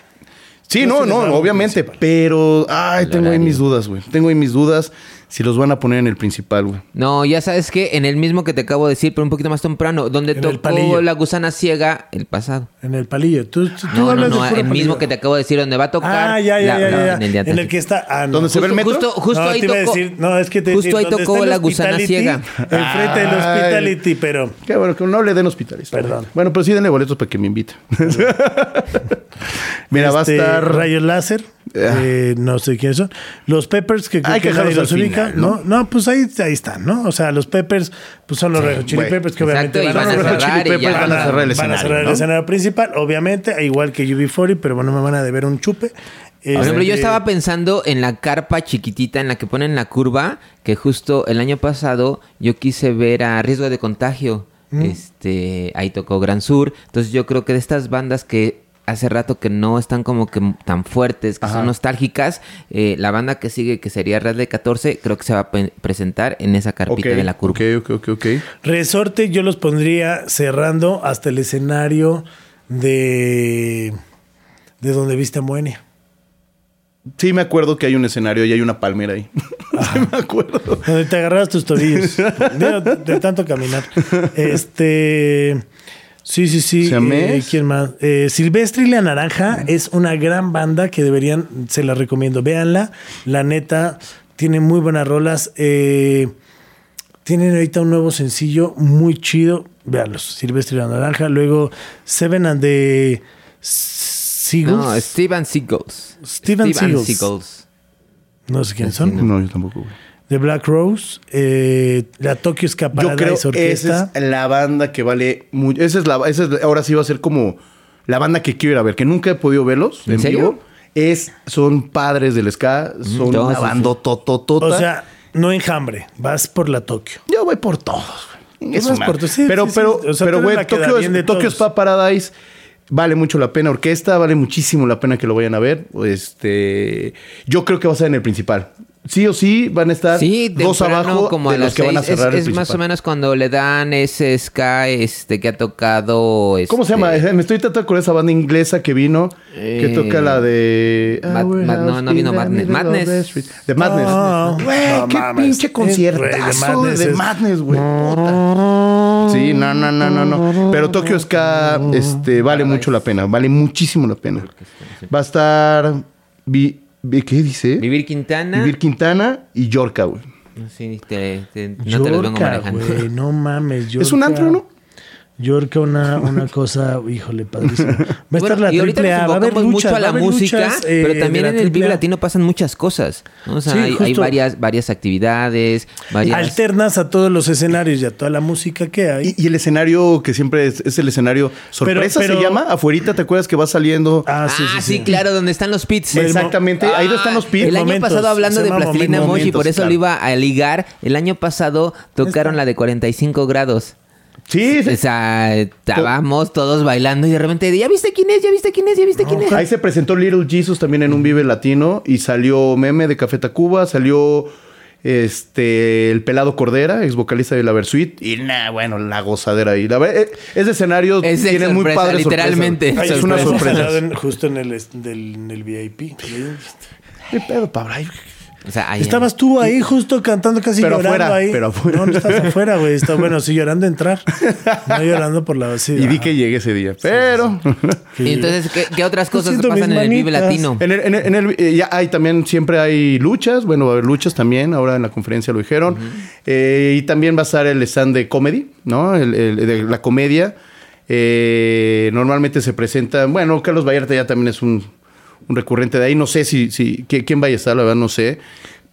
Sí, no, no, obviamente. principal. Pero, ay, tengo ahí mis dudas, güey. Tengo ahí mis dudas si los van a poner en el principal, güey. No, ya sabes que en el mismo que te acabo de decir, pero un poquito más temprano, donde En tocó la gusana ciega el pasado. En el palillo. Tú, tú, No, no, hablas no, el mismo que te acabo de decir, donde va a tocar. Ah, ya, ya, la- ya. En el de En antes. el que está. Ah, no. ¿Dónde se ve el Justo- metro? Justo, justo no, ahí te iba a tocó. decir, no, es que te justo ahí donde tocó la gusana ciega. Enfrente del. Hospitality, pero. Qué bueno, que no le den hospitales. Perdón. Bueno, pero sí denle boletos para que me invite. Mira, va a este, estar. Rayos láser. Ah. eh, no sé quiénes son. Los Peppers, que creo Hay que que los ubica. ¿no? ¿no? no, pues ahí, ahí están, ¿no? O sea, los Peppers, pues son los Hot Chili. Peppers, que Exacto, obviamente van a cerrar Chili ya. Peppers van a cerrar el van a escenario, el escenario principal, obviamente, igual que UB40, pero bueno, me van a deber un chupe. Por ejemplo, yo Este, estaba pensando en la carpa chiquitita en la que ponen la curva, que justo el año pasado yo quise ver a Riesgo de Contagio. Mm. Este, ahí tocó Gran Sur. Entonces yo creo que de estas bandas que hace rato que no están como que tan fuertes, que Ajá. son nostálgicas, eh, la banda que sigue, que sería Red de 14, creo que se va a presentar en esa carpita de la curva. Ok, ok, ok, ok. Resorte yo los pondría cerrando hasta el escenario de de donde viste a Moenia. Sí, me acuerdo que hay un escenario y hay una palmera ahí. Sí me acuerdo. Donde te agarrabas tus tobillos. de, de tanto caminar. Este. Sí, sí, sí. Eh, ¿Quién más? Eh, Silvestre y la Naranja es una gran banda que deberían, se la recomiendo. Véanla. La neta, tiene muy buenas rolas. Eh, tienen ahorita un nuevo sencillo muy chido. Véanlos. Silvestre y la Naranja. Luego Seven and the Seagulls. No, Steven Seagulls. Steven Seagulls. Seagulls. No sé quién son. No, yo tampoco, güey. The Black Rose. eh, la Tokyo Ska Yo creo Orquesta. esa es la banda que vale mucho. Esa es la, esa es, ahora sí va a ser como la banda que quiero ir a ver, que nunca he podido verlos ¿En en, serio? vivo. Es, son padres del ska, son no, una sí, banda tototota. O sea, no enjambre. Vas por la Tokio. Yo voy por todos. güey. Eso, vas por sí, pero, sí, sí. pero, O sea, pero, güey, de Tokyo todos. Spa Paradise vale mucho la pena. Orquesta vale muchísimo la pena que lo vayan a ver. Este, yo creo que va a ser en el principal. Sí o sí van a estar Sí, dos abajo como de los que van a cerrar Es, el es más o menos cuando le dan ese ska este, que ha tocado. ¿Cómo se este, llama? Me estoy tratando con esa banda inglesa que vino, que Eh, toca la de... Mad- Mad- no, no vino Madness. Madness. De Madness. No qué mames. pinche concierto Güey, de Madness de Madness, güey. Sí, no, no, no, no, no. Pero Tokyo Ska este, vale mucho la pena. Vale muchísimo la pena. Va a estar... Vi- ¿Qué dice? Vivir Quintana. Vivir Quintana y Yorka, güey. No, sí, te- te- no te los vengo manejando. güey. No mames. Es un antro, ¿no? Yorka, una, una cosa, híjole, padrísimo. Va a estar la y ahorita triple nos A. Va a haber enfocamos luchas, mucho a la música, luchas, eh, pero también de en la el Vive. Latino pasan muchas cosas. ¿no? O sea, Sí, hay, varias, varias actividades, varias... Alternas a todos los escenarios y a toda la música que hay. Y, y el escenario que siempre es, es el escenario sorpresa pero- se llama. Afuerita, ¿te acuerdas que va saliendo? Ah, Ah, sí, sí, sí. claro, donde están los pits. Exactamente, ahí están los pits. El año Momentos, pasado, hablando de Plastilina Moshi, por eso claro. lo iba a ligar. El año pasado tocaron la de 45 grados. Sí, sí. O sea, estábamos todos bailando y de repente, ¿ya viste quién es? ¿Ya viste quién es? ¿Ya viste quién es? Ahí se presentó Little Jesus también en un Vive Latino y salió Meme de Café Tacuba, salió este el Pelado Cordera, ex vocalista de la Versuit y nah, bueno, la gozadera ahí. La ver- eh, ese escenario Es de tiene muy sorpresa, padre literalmente. Ay, Es una sorpresa. en- justo en el, del, en el VIP. ¿Qué pedo, Pablo? Ay, O sea, ahí- Estabas tú ahí justo cantando casi Pero llorando afuera, ahí. pero afuera. No, no estás afuera, güey. Está bueno, sí llorando entrar. No llorando por la sí, Y vi que llegué ese día. Pero Y entonces, ¿qué, qué otras cosas pasan en el Vive. Latino? En el, en el- en el- eh, ya hay también, siempre hay luchas. Bueno, va a haber luchas también. Ahora en la conferencia lo dijeron. Eh, y también va a estar el stand de comedy, ¿no? El, el- de la comedia. Eh, normalmente se presenta. Bueno, Carlos Vallarta ya también es un, un recurrente de ahí. No sé si, si qui- quién vaya a estar, la verdad, no sé.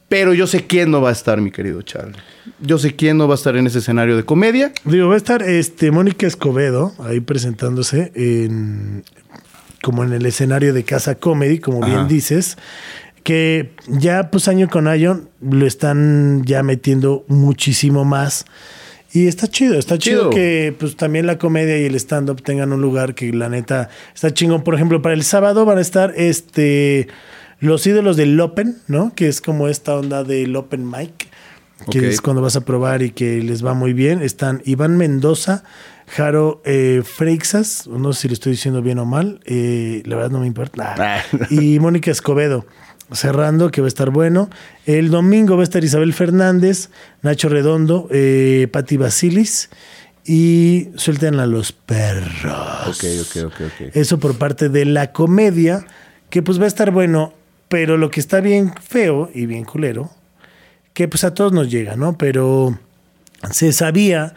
Pero yo sé quién no va a estar, mi querido Charlie. Yo sé quién no va a estar en ese escenario de comedia. Digo, va a estar este Mónica Escobedo ahí presentándose en como en el escenario de Casa Comedy, como bien Ajá. dices, que ya pues año con año lo están ya metiendo muchísimo más. Y está chido, está chido, Chido. que pues también la comedia y el stand-up tengan un lugar que la neta está chingón. Por ejemplo, para el sábado van a estar este los ídolos del Open, ¿no? Que es como esta onda del Open Mic, que es cuando vas a probar y que les va muy bien. Están Iván Mendoza, Jaro eh, Freixas, no sé si lo estoy diciendo bien o mal, eh, la verdad no me importa. Ah. y Mónica Escobedo. Cerrando, que va a estar bueno. El domingo va a estar Isabel Fernández, Nacho Redondo, eh, Patti Basilis y suelten a los perros. Ok, ok, ok, ok. Eso por parte de la comedia, que pues va a estar bueno, pero lo que está bien feo y bien culero, que pues a todos nos llega, ¿no? Pero se sabía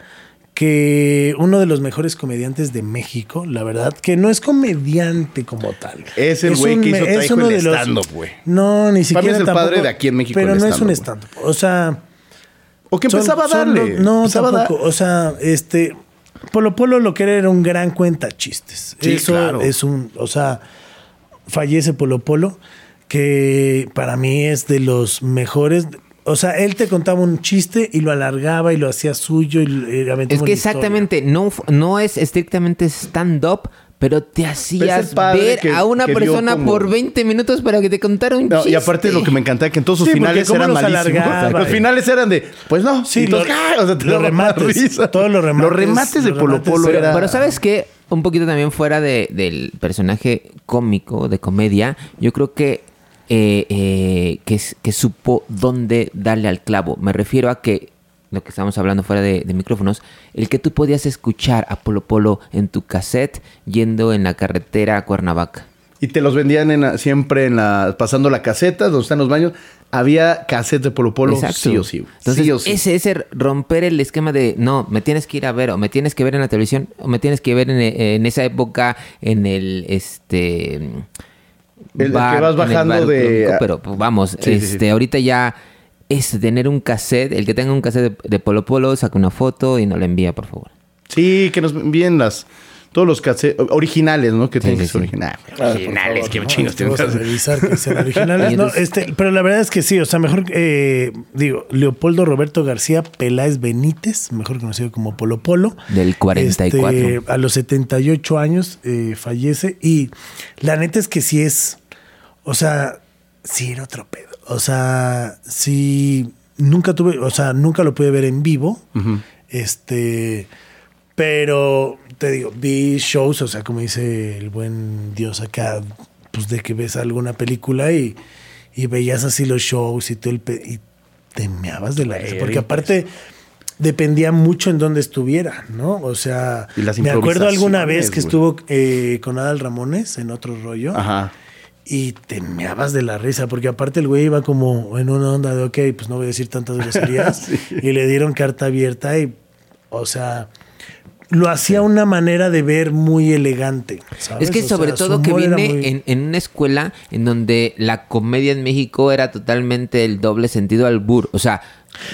que uno de los mejores comediantes de México, la verdad, que no es comediante como tal. Es el güey que hizo es uno el stand-up, güey. No, ni Para siquiera mí es el tampoco, padre de aquí en México Pero no es un stand-up. O sea... O que Son- empezaba a darle. no, empezaba a dar- tampoco. O sea, este. Polo Polo lo que era era un gran cuenta chistes. Sí, Eso claro. es un. O sea, fallece Polo Polo, que para mí es de los mejores. O sea, él te contaba un chiste y lo alargaba y lo hacía suyo. Y, y aventaba Es que exactamente, no, no es estrictamente stand-up, pero te hacías padre ver que- a una persona como- por 20 minutos para que te contara un No, chiste. y aparte lo que me encantaba que en todos sus Sí, finales cómo eran los malísimos. alargaba. Los finales eran de, pues no. Sí, Y todos, lo- ¡ah! o sea, te los remates, risa. todos los remates, Los remates de los Polo remates, Polo pero- era... Pero ¿sabes qué? Un poquito también fuera de- del personaje cómico, de comedia, yo creo que eh, eh, que, que supo dónde darle al clavo. Me refiero a que, lo que estábamos hablando fuera de, de micrófonos, el que tú podías escuchar a Polo Polo en tu cassette yendo en la carretera a Cuernavaca. Y te los vendían en siempre en la, pasando la caseta, donde están los baños. Había cassette de Polo Polo, Exacto. sí o sí. Entonces, sí o sí. ese ese romper el esquema de no, me tienes que ir a ver, o me tienes que ver en la televisión, o me tienes que ver en, en esa época en el este El- el que vas en el bajando de- pero pues, vamos, Sí, este sí. ahorita ya es tener un cassette, el que tenga un cassette de, de Polo Polo, saca una foto y nos la envía, por favor. Sí, que nos envíen las, todos los cassettes originales, ¿no? Que tienen sí, que ser sí. originales. Ah, originales, favor, chinos ¿no? tienen que Vamos a ser. revisar que sean originales. No, este, pero la verdad es que sí, o sea, mejor, eh, digo, Leopoldo Roberto García Peláez Benítez, mejor conocido como Polo Polo. Del 44. Este, a los 78 años eh, fallece y la neta es que sí es, o sea, sí era otro pedo. O sea, sí, nunca tuve, o sea, nunca lo pude ver en vivo. Este, pero te digo, vi shows, o sea, como dice el buen Dios acá, pues de que ves alguna película y, y veías así los shows y todo el pe- y te meabas de la risa. Porque aparte dependía mucho en dónde estuviera, ¿no? O sea, me acuerdo alguna vez que estuvo eh, con Adal Ramones en otro rollo. Ajá. Y te meabas de la risa, porque aparte el güey iba como en una onda de, ok, pues no voy a decir tantas groserías. Y le dieron carta abierta y, o sea, lo hacía una manera de ver muy elegante. ¿sabes? Es que O sobre sea, todo que viene muy- en, en una escuela en donde la comedia en México era totalmente el doble sentido al bur. O sea,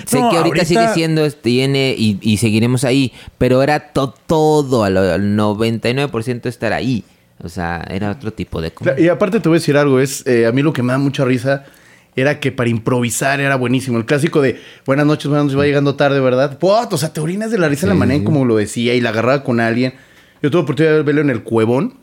sé No, que ahorita, ahorita- sigue siendo, tiene y, y seguiremos ahí, pero era to- todo, al 99% estar ahí. O sea, era otro tipo de comedia. Y aparte te voy a decir algo, es eh, a mí lo que me da mucha risa era que para improvisar era buenísimo. El clásico de buenas noches, buenas noches, va llegando tarde, ¿verdad? Pot, o sea, te orinas de la risa en la manera en como lo decía y la agarraba con alguien. Yo tuve oportunidad de verlo en el Cuevón.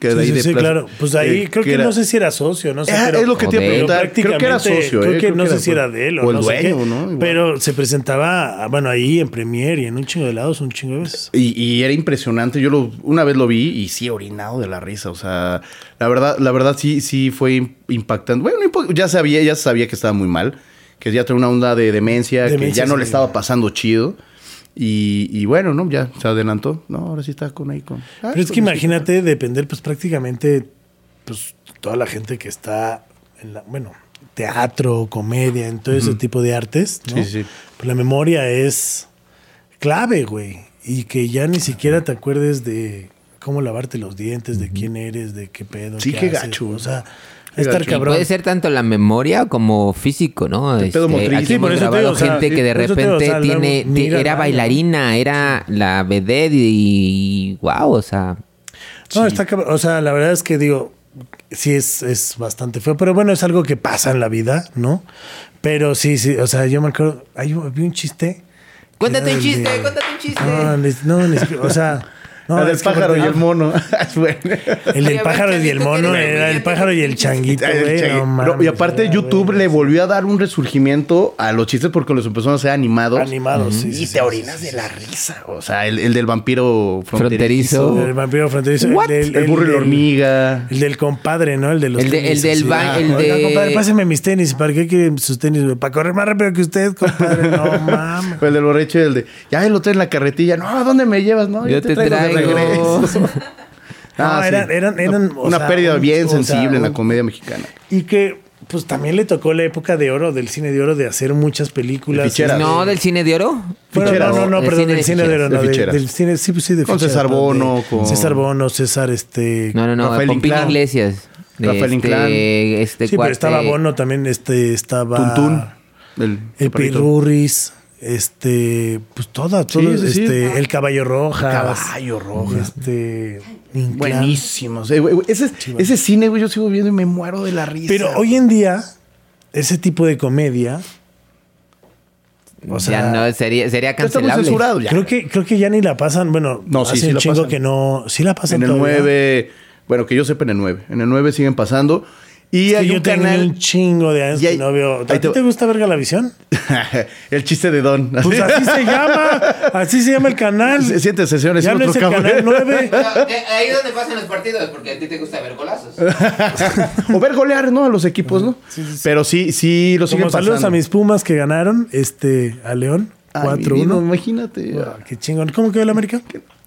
Que de Sí, ahí sí, de sí, Plaza- claro. Pues ahí eh, creo que, era- no sé si era socio, no sé. Ah, pero, es lo que te. Creo que era socio, Creo eh, que no sé si era de él o, O el no sé dueño, qué, ¿no? Pero se presentaba, bueno, ahí en Premiere y en un chingo de lados, un chingo de veces. Y, y era impresionante. Yo lo, una vez lo vi y sí orinado de la risa. O sea, la verdad, la verdad sí, sí fue im- impactante. Bueno, ya sabía, ya sabía que estaba muy mal, que ya tenía una onda de demencia, que ya no le estaba pasando chido. Y, y bueno, ¿no? Ya se adelantó. No, ahora sí está con ahí con. Ah, Pero es que imagínate depender, pues prácticamente, pues toda la gente que está en la, bueno, teatro, comedia, en todo ese tipo de artes, ¿no? Sí, sí. Pues la memoria es clave, güey. Y que ya ni siquiera te acuerdes de cómo lavarte los dientes, de quién eres, de qué pedo. Sí, qué haces. gacho, O sea, estar gacho. Y cabrón. puede ser tanto la memoria como físico, ¿no? Este, El pedo motriz. aquí Sí, hemos por eso te grabado digo, o sea, gente que de digo, repente o sea, luego tiene, era bailarina, era la vedette y, wow, o sea, No, está cabrón. O sea, la verdad es que digo, sí es, es bastante feo, pero bueno, es algo que pasa en la vida, ¿no? Pero sí, sí, o sea, yo me acuerdo, ahí vi un chiste. Cuéntate un chiste, de- cuéntate un chiste. No, no, ni siquiera, o sea, no, La del pájaro y el mono. Bueno. El del pájaro y el mono era el pájaro y el changuito, El güey. No, mames, y aparte YouTube le volvió a dar un resurgimiento a los chistes porque los empezaron a hacer animados. Animados, sí, Y sí, te sí, orinas sí, de la risa. O sea, el, el del vampiro Fronterizo. fronterizo. El vampiro fronterizo. What? del- El burro y la hormiga. El del compadre, ¿no? El de los El el del ba- el Oiga, de- compadre, páseme mis tenis. ¿Para qué quieren sus tenis? Para correr más rápido que usted, compadre. No mames. El del borracho y el de, ya lo trae en la carretilla. No, ¿a dónde me llevas? No, Yo te traigo. Regreso. No, Ah, sí. eran- eran- eran, o Una sea, pérdida un- bien o sea, sensible en la comedia mexicana. Y que, pues también le tocó la época de oro, del cine de oro, de hacer muchas películas. De ficheras. este, No, del cine de oro. Bueno, Ficheras. no, no, no, perdón, cine del de cine de oro, no, De del cine, sí, pues sí, de Con ficheras, César Bono, de- con- César Bono, César, este... No, no, no, Rafael con Inclán. Iglesias. De Rafael este, Inclán. Este sí, pero cuate- estaba Bono también, este, estaba... Tuntún. El, El. Pirurris, este, pues todas, todas, sí, sí. este, el Caballo Roja. Caballo Roja. Este. Buenísimos. Eh, ese, ese cine, güey, yo sigo viendo y me muero de la risa. Pero hoy en día, ese tipo de comedia, o sea, ya no, sería, sería cancelable. censurado ya. creo que, creo que ya ni la pasan, bueno, No, sí, hace sí un chingo pasan. que no, sí la pasan En el todavía. 9, bueno, que yo sepa en el 9. En el 9 siguen pasando. Y Es que hay yo un tengo canal. un chingo de años hay- que no veo. ¿A ti te- te gusta ver Galavisión? el chiste de Don. Pues así se llama. Así se llama el canal. Sí, Siéntese, señores. Ya no es el canal 9. Ahí es donde pasan los partidos, porque a ti te gusta ver golazos. o ver golear, ¿no? A los equipos, ¿no? Pero sí, sí, lo siguen Como saludos pasando. a mis Pumas que ganaron este, a León. Ay, 4-1. no, imagínate. Ah, Qué chingón. ¿Cómo quedó el América?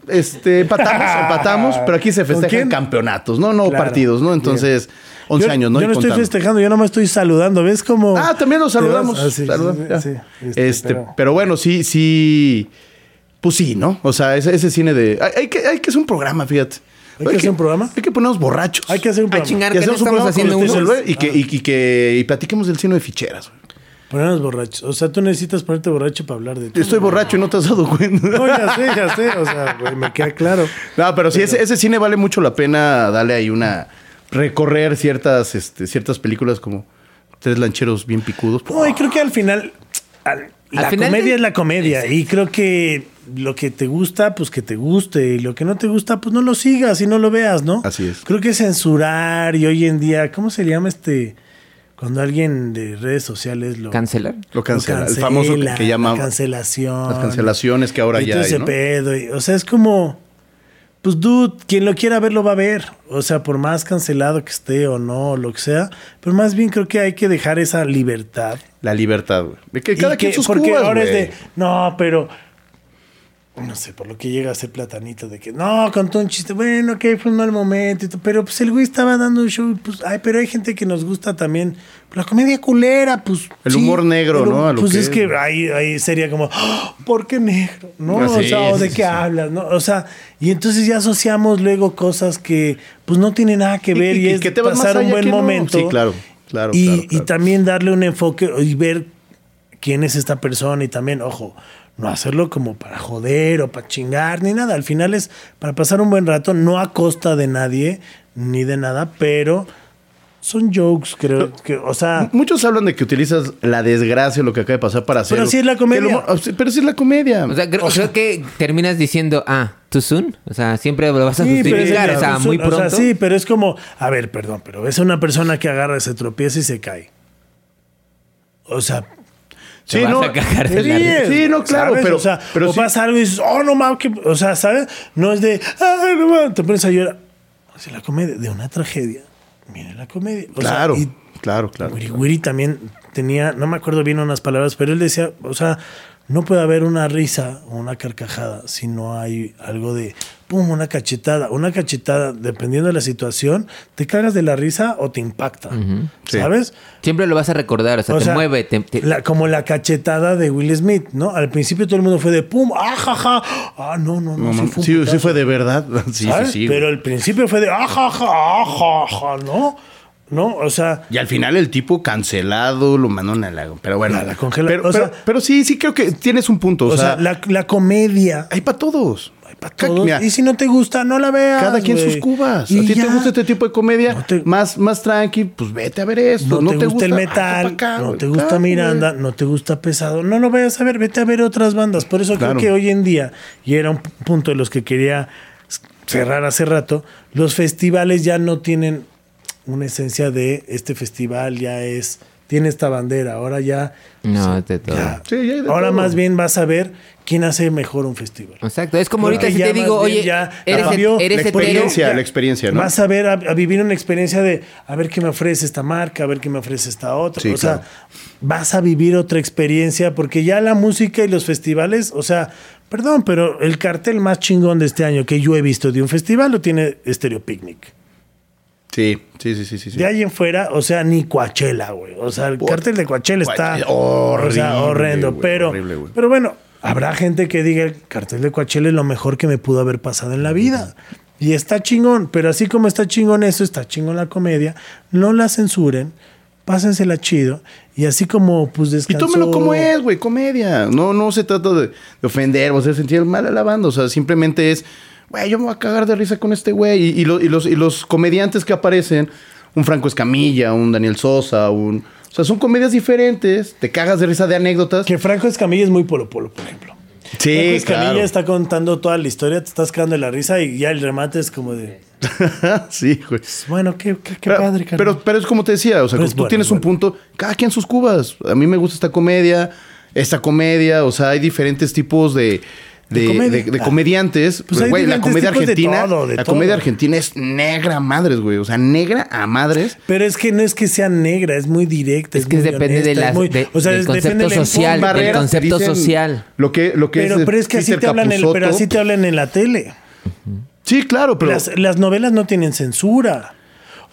Este, empatamos, empatamos, pero aquí se ¿Con festejan campeonatos, no, no Claro. partidos, ¿no? Entonces, 11 Yo- años, ¿no? Yo Y no estoy contando. festejando, yo no me estoy saludando. ¿Ves cómo.? Ah, también vas? saludamos. Ah, sí, saludamos, sí, este, este, pero... pero- bueno, sí, sí. Pues sí, ¿no? O sea, ese, ese cine de. Hay, hay que, hay que hacer un programa, fíjate. ¿Hay que hacer un programa? Hay que ponernos borrachos. Hay que hacer un A programa. chingar, Y ¿qué no hacemos un estamos programa haciendo uno? celular y que, y, y que y platiquemos del cine de ficheras. güey. Ponernos borrachos. O sea, tú necesitas ponerte borracho para hablar de ti. Estoy borracho y no te has dado cuenta. No, ya sé, ya sé. O sea, güey, me queda claro. No, pero sí, ese, ese cine vale mucho la pena darle ahí una. Recorrer ciertas, este, ciertas películas como Tres Lancheros Bien Picudos. No, y creo que al final. al- la final comedia es la comedia. Y creo que lo que te gusta, pues que te guste. Y lo que no te gusta, pues no lo sigas y no lo veas, ¿no? Así es. Creo que censurar y hoy en día, ¿cómo se llama este? Cuando alguien de redes sociales lo ¿Cancelar? Lo cancela. el famoso que, que llama. la cancelación. Las cancelaciones que ahora y ya todo hay, ese ¿no? pedo. y- o sea, es como. Pues, dude, quien lo quiera ver lo va a ver. O sea, por más cancelado que esté o no, lo que sea. Pero más bien creo que hay que dejar esa libertad. La libertad, güey. De que Y cada quien que- sus porque cubas, ahora es de. No, pero. No sé, por lo que llega a ser platanito de que no, contó un chiste, bueno, ok, fue un mal momento, y todo, pero pues el güey estaba dando un show, y, pues, ay, pero hay gente que nos gusta también la comedia culera, pues. El humor negro, ¿no? A lo pues que es es. que ahí, ahí sería como, "Ah, ¿por qué negro? ¿No? Ah, o sea, ¿o de sí, qué hablas? ¿No? O sea, y entonces ya asociamos luego cosas que pues no tienen nada que Y- ver y, y es que te pasar un buen que no. momento. Sí, claro, claro, Y, claro, y claro. también darle un enfoque y ver quién es esta persona y también, ojo, no hacerlo como para joder o para chingar ni nada. Al final es para pasar un buen rato, no a costa de nadie ni de nada, pero son jokes, creo que, o sea, Muchos hablan de que utilizas la desgracia, lo que acaba de pasar para hacer. Pero así es la comedia. humor- pero sí es la comedia. O sea, creo, creo que terminas diciendo, ah, too soon. O sea, siempre lo vas a Sí, justificar. O sea, muy o sea, pronto. sí, pero es como, a ver, perdón, pero ves a una persona que agarra, se tropieza y se cae. O sea, Te vas a cagar de te la ríes, Sí, no, claro, ¿sabes? pero- O sea, pero o sí- pasa algo y dices, oh, no mames, que... o sea, ¿sabes? No es de, ay, no mames, te pones a llorar. O sea, la comedia, de una tragedia, mira la comedia. O sea, claro, y claro, claro. Wiri Wiri también tenía, no me acuerdo bien unas palabras, pero él decía, o sea, no puede haber una risa o una carcajada si no hay algo de, pum, una cachetada. Una cachetada, dependiendo de la situación, te cagas de la risa o te impacta, Sí. ¿sabes? Siempre lo vas a recordar. O sea, O te sea, mueve. te- te- la- como la cachetada de Will Smith, ¿no? Al principio todo el mundo fue de pum, ah, jaja, ah, no, no, no, No, sí fue sí, fue de verdad. Sí, sí, ¿sabes? sí. Pero al principio fue de, ah, jaja, ah, jaja, ¿no? ¿No? O sea, Y al final el tipo cancelado lo mandó a la... Pero bueno. La- la congela- Pero, o sea- pero- sí, sí creo que tienes un punto. O, o sea, sea, la, la comedia hay para todos. Hay para todos. mira, y si no te gusta, no la veas. Cada quien sus cubas. Y a ti ya. te gusta este tipo de comedia No te- más, más tranqui, pues vete a ver esto. No, te, gusta, el metal, acá, no te gusta Claro, Miranda, no te gusta pesado. No lo vayas a ver, vete a ver otras bandas. Por eso Claro. creo que hoy en día, y era un punto de los que quería cerrar hace rato, los festivales ya no tienen una esencia de este festival ya es, tiene esta bandera. Ahora ya. No, de todo. ya- Sí, ya hay de ahora todo. más bien vas a ver quién hace mejor un festival. Exacto. Es como ahorita si ya te digo, oye, ya eres, cambió eres la hetero. experiencia, la experiencia, ¿no? Vas a ver, a, a vivir una experiencia de a ver qué me ofrece esta marca, a ver qué me ofrece esta otra. Sí, o sea, vas a vivir otra experiencia porque ya la música y los festivales, o sea, perdón, pero el cartel más chingón de este año que yo he visto de un festival lo tiene Stereo Picnic. Sí, sí, sí, sí, sí. De ahí en fuera, o sea, ni Coachella, güey. O sea, el Por- cartel de Coachella está Horrible, o sea, horrendo. pero, horrible, pero bueno, habrá gente que diga el cartel de Coachella es lo mejor que me pudo haber pasado en la vida. Y está chingón, pero así como está chingón eso, está chingón la comedia. No la censuren, pásensela chido. Y así como, pues Y descansó... tómelo como es, güey, comedia. No, no se trata de, de ofender o hacer sentir mal a la banda. O sea, simplemente es, güey, yo me voy a cagar de risa con este güey. Y, y lo- y los, y los comediantes que aparecen, un Franco Escamilla, un Daniel Sosa, un... O sea, son comedias diferentes. Te cagas de risa de anécdotas. Que Franco Escamilla es muy polo polo, por ejemplo. Sí, Franco Escamilla claro. está contando toda la historia, te estás cagando de la risa y ya el remate es como de... sí, güey. Bueno, qué, qué, qué Pero, padre, carnal. pero, pero es como te decía, o sea, tú bueno, tienes es un punto, cada quien sus cubas. A mí me gusta esta comedia, esta comedia, o sea, hay diferentes tipos de, de, De comedia. de- de Ah. comediantes. Pues Güey, la comedia argentina, todo, de la todo. comedia argentina es negra a madres, güey. O sea, negra a madres. Pero es que no es que sea negra, es muy directa. Es que muy depende de la- es muy- de- o sea, del concepto social, del concepto dicen social. Lo que, lo que Pero, es, pero es que así te hablan, en, pero así te hablan en la tele. Sí, claro, pero... Las, las novelas no tienen censura.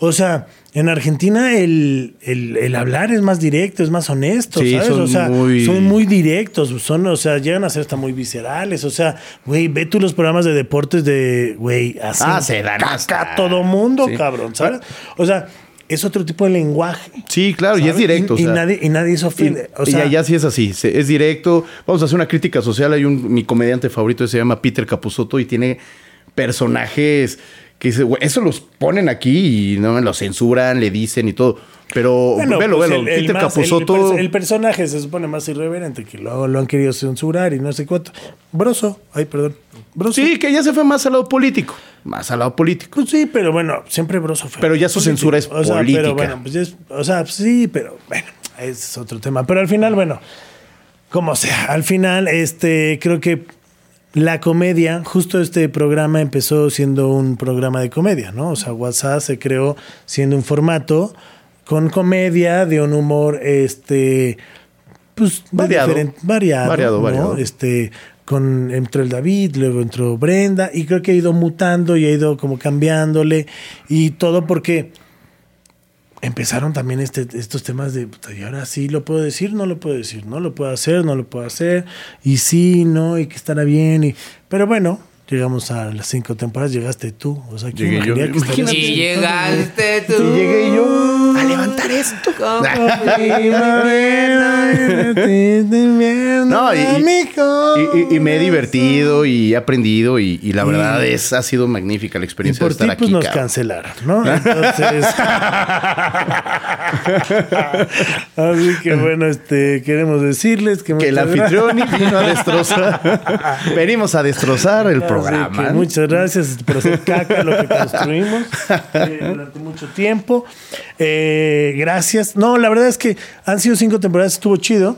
O sea, en Argentina el, el- el hablar es más directo, es más honesto, Sí, ¿sabes? son o sea, muy- son muy directos, son, o sea, llegan a ser hasta muy viscerales. O sea, güey, ve tú los programas de deportes de, güey, hacen Ah, se dan caca hasta- todo mundo, Sí. cabrón, ¿sabes? O sea, es otro tipo de lenguaje. Sí, claro, y es directo. Y, o sea. y nadie, y nadie se Y. O y sea, allá sí es así, es directo. Vamos a hacer una crítica social. Hay un, mi comediante favorito se llama Peter Capusotto y tiene personajes que dice, "Güey, eso los ponen aquí y no lo censuran, le dicen y todo. Pero Bueno, velo, pues velo. el- el Peter más- el- Capusotto. El, el personaje se supone más irreverente, que luego lo han querido censurar y no sé cuánto. Broso, ay, perdón. Broso. sí, que ya se fue más al lado político. Más al lado político. Pues sí, pero bueno, siempre Broso fue. Pero ya su político. censura es o sea, política. Pero bueno, pues es- o sea, sí, pero bueno, ese es otro tema. Pero al final, bueno, como sea, al final, este, creo que la comedia, justo este programa empezó siendo un programa de comedia, ¿no? O sea, WhatsApp se creó siendo un formato con comedia, de un humor, este, pues, Variado. diferente- variado, Variado, ¿no? variado. Este, con, entró el David, luego entró Brenda, y creo que ha ido mutando y ha ido como cambiándole, y todo porque empezaron también este, estos temas de, puta, y ahora sí lo puedo decir, no lo puedo decir, no lo puedo hacer, no lo puedo hacer, y sí, no, y que estará bien, y, pero bueno, llegamos a las cinco temporadas, llegaste tú, o sea, ¿quién Llegué yo. que. Y llegaste tú. Y llegué yo esto. No, y, y- y- y me he divertido y he aprendido y, y la verdad es ha sido magnífica la Y experiencia por de estar ti, pues aquí. nos cabrón. cancelaron, ¿no? Entonces. Así que bueno, este, queremos decirles que. Que el anfitrión vino a destrozar. Venimos a destrozar el Así programa. que muchas gracias por hacer caca lo que construimos eh, durante mucho tiempo. Eh, gracias. No, la verdad es que han sido cinco temporadas, estuvo chido.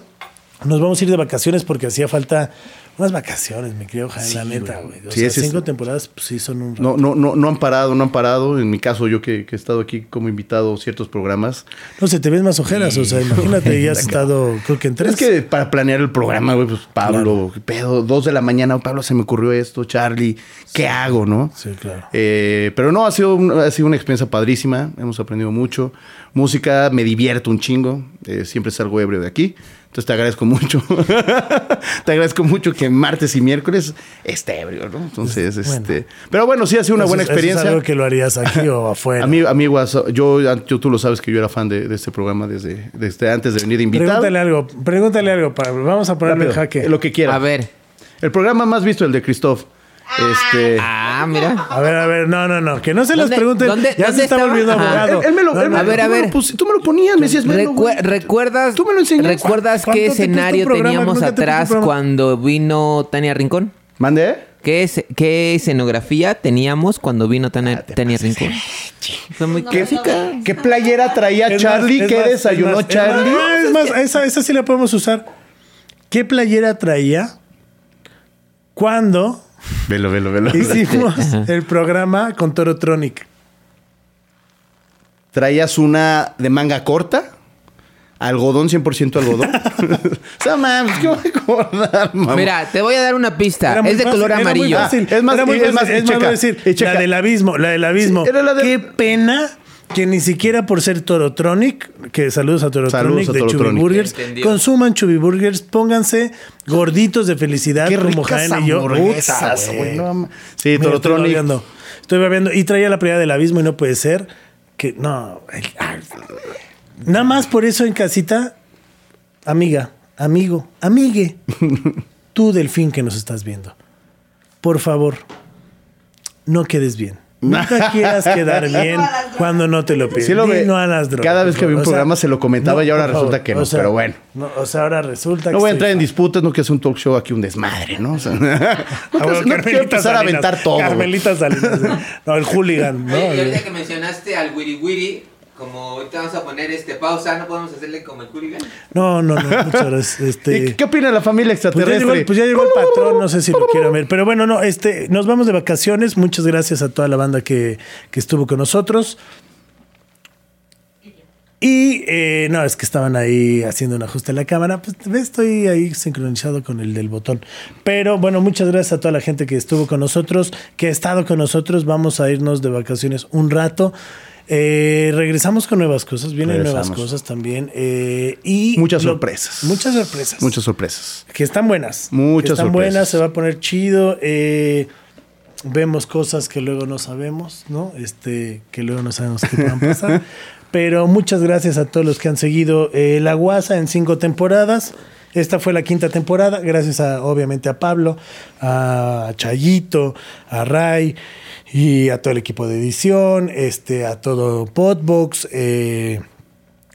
Nos vamos a ir de vacaciones porque hacía falta unas vacaciones, mi querido Jaén, la neta, güey. O Sí, sea, es- cinco temporadas, pues sí, son un. No, no, no, no han parado, no han parado. En mi caso, yo que, que he estado aquí como invitado a ciertos programas. No sé, te ves más ojeras, o sea, imagínate, ya has estado, creo que en tres. Es que para planear el programa, güey, pues Pablo, ¿qué pedo, dos de la mañana, Pablo, se me ocurrió esto, Charlie, ¿qué hago, no? Sí, claro. Eh, pero no, ha sido, un- ha sido una experiencia padrísima, hemos aprendido mucho. Música, me divierto un chingo, eh, siempre salgo ebrio de aquí. Entonces te agradezco mucho. te agradezco mucho que martes y miércoles esté ebrio, ¿no? Entonces, Bueno. este. Pero bueno, sí ha sido una Eso buena es- eso es experiencia. algo que lo harías aquí o afuera. A mí, amigos, yo, yo, tú lo sabes que yo era fan de, de este programa desde, desde antes de venir invitado. Pregúntale algo, pregúntale algo, Pablo. Vamos a ponerle en Rápido, jaque. Lo que quiera. A ver. El programa más visto, el de Christoph. Este. Ah, mira. A ver, a ver, no, no, no, que no se las ¿Dónde- pregunten. dónde- ya dónde se está volviendo abogado. Él, él me lo, No, él A ver, a tú me ver. tú me lo ponías, me decías, güey. ¿Recuerdas, Tú me lo enseñaste. ¿Recuerdas ¿Cuánto qué escenario programa? teníamos te atrás cuando vino Tania Rincón? ¿Mande? ¿Qué, es, ¿Qué escenografía teníamos cuando vino Tania, Ah, Tania Rincón? Fue muy ¿Qué, clásica. ¿Qué playera traía Es Charlie? ¿Qué más, desayunó es más, Charlie? Es más, es más, esa, esa sí la podemos usar. ¿Qué playera traía cuando Velo, velo, velo. hicimos el programa con Torotronic? ¿Traías una de manga corta? ¿Algodón, 100% algodón? o sea, mames, ¿qué voy a acordar, mamá? Mira, te voy a dar una pista. Es de fácil, color era muy amarillo. fácil, Es más, era muy es más, fácil, es y más, checa, voy a decir, checa. la del abismo, la del abismo. Sí, era la de- Qué pena que ni siquiera por ser Torotronic, que saludos a Torotronic Saludos a de Torotronic. Chubby Burgers, consuman Chubby Burgers, pónganse gorditos de felicidad Qué como ricas Jaén y yo. hamburguesas, güey, no. Sí, Mira, Torotronic. Estoy babeando. Estoy babeando. Y traía la playa del abismo y no puede ser que no. Nada más por eso en casita, amiga, amigo, amigue, tú delfín que nos estás viendo, por favor, no quedes bien. Nunca quieras quedar bien cuando no te lo piden. Sí lo ve. no a las drogas. Cada vez que había un O sea, programa se lo comentaba y ahora resulta favor. que no, O sea, pero bueno. no, o sea, ahora resulta No que voy a entrar en disputas, no quiero hacer un talk show aquí, un desmadre, ¿no? O sea, no, Ah, quiero- bueno, no quiero Carmelita empezar a aventar todo. Carmelita Salinas. No, el hooligan, ¿no? Ahorita que mencionaste al Wiri Wiri, como ahorita vamos a poner este pausa, ¿no podemos hacerle como el hooligan? No, no, no, muchas gracias. Este, ¿Y ¿Qué opina la familia Pues ya, extraterrestre? llegó, pues ya llegó el patrón, no sé si lo quiero ver. Pero bueno, no, este, nos vamos de vacaciones. Muchas gracias a toda la banda que, que estuvo con nosotros. Y eh, no, es que estaban ahí haciendo un ajuste en la cámara. Pues ves, estoy ahí sincronizado con el del botón. Pero bueno, muchas gracias a toda la gente que estuvo con nosotros, que ha estado con nosotros. Vamos a irnos de vacaciones un rato. Eh, regresamos con nuevas cosas, vienen nuevas cosas también. eh, y Muchas lo- sorpresas. Muchas sorpresas. Muchas sorpresas. Que están buenas. Muchas que están sorpresas. buenas, se va a poner chido. eh, vemos cosas que luego no sabemos, ¿no? Este, que luego no sabemos qué puedan pasar. Pero muchas gracias a todos los que han seguido La Guasa en cinco temporadas. Esta fue la quinta temporada, gracias a, obviamente a Pablo, a Chayito, a Ray y a todo el equipo de edición, este, a todo Podbox, eh,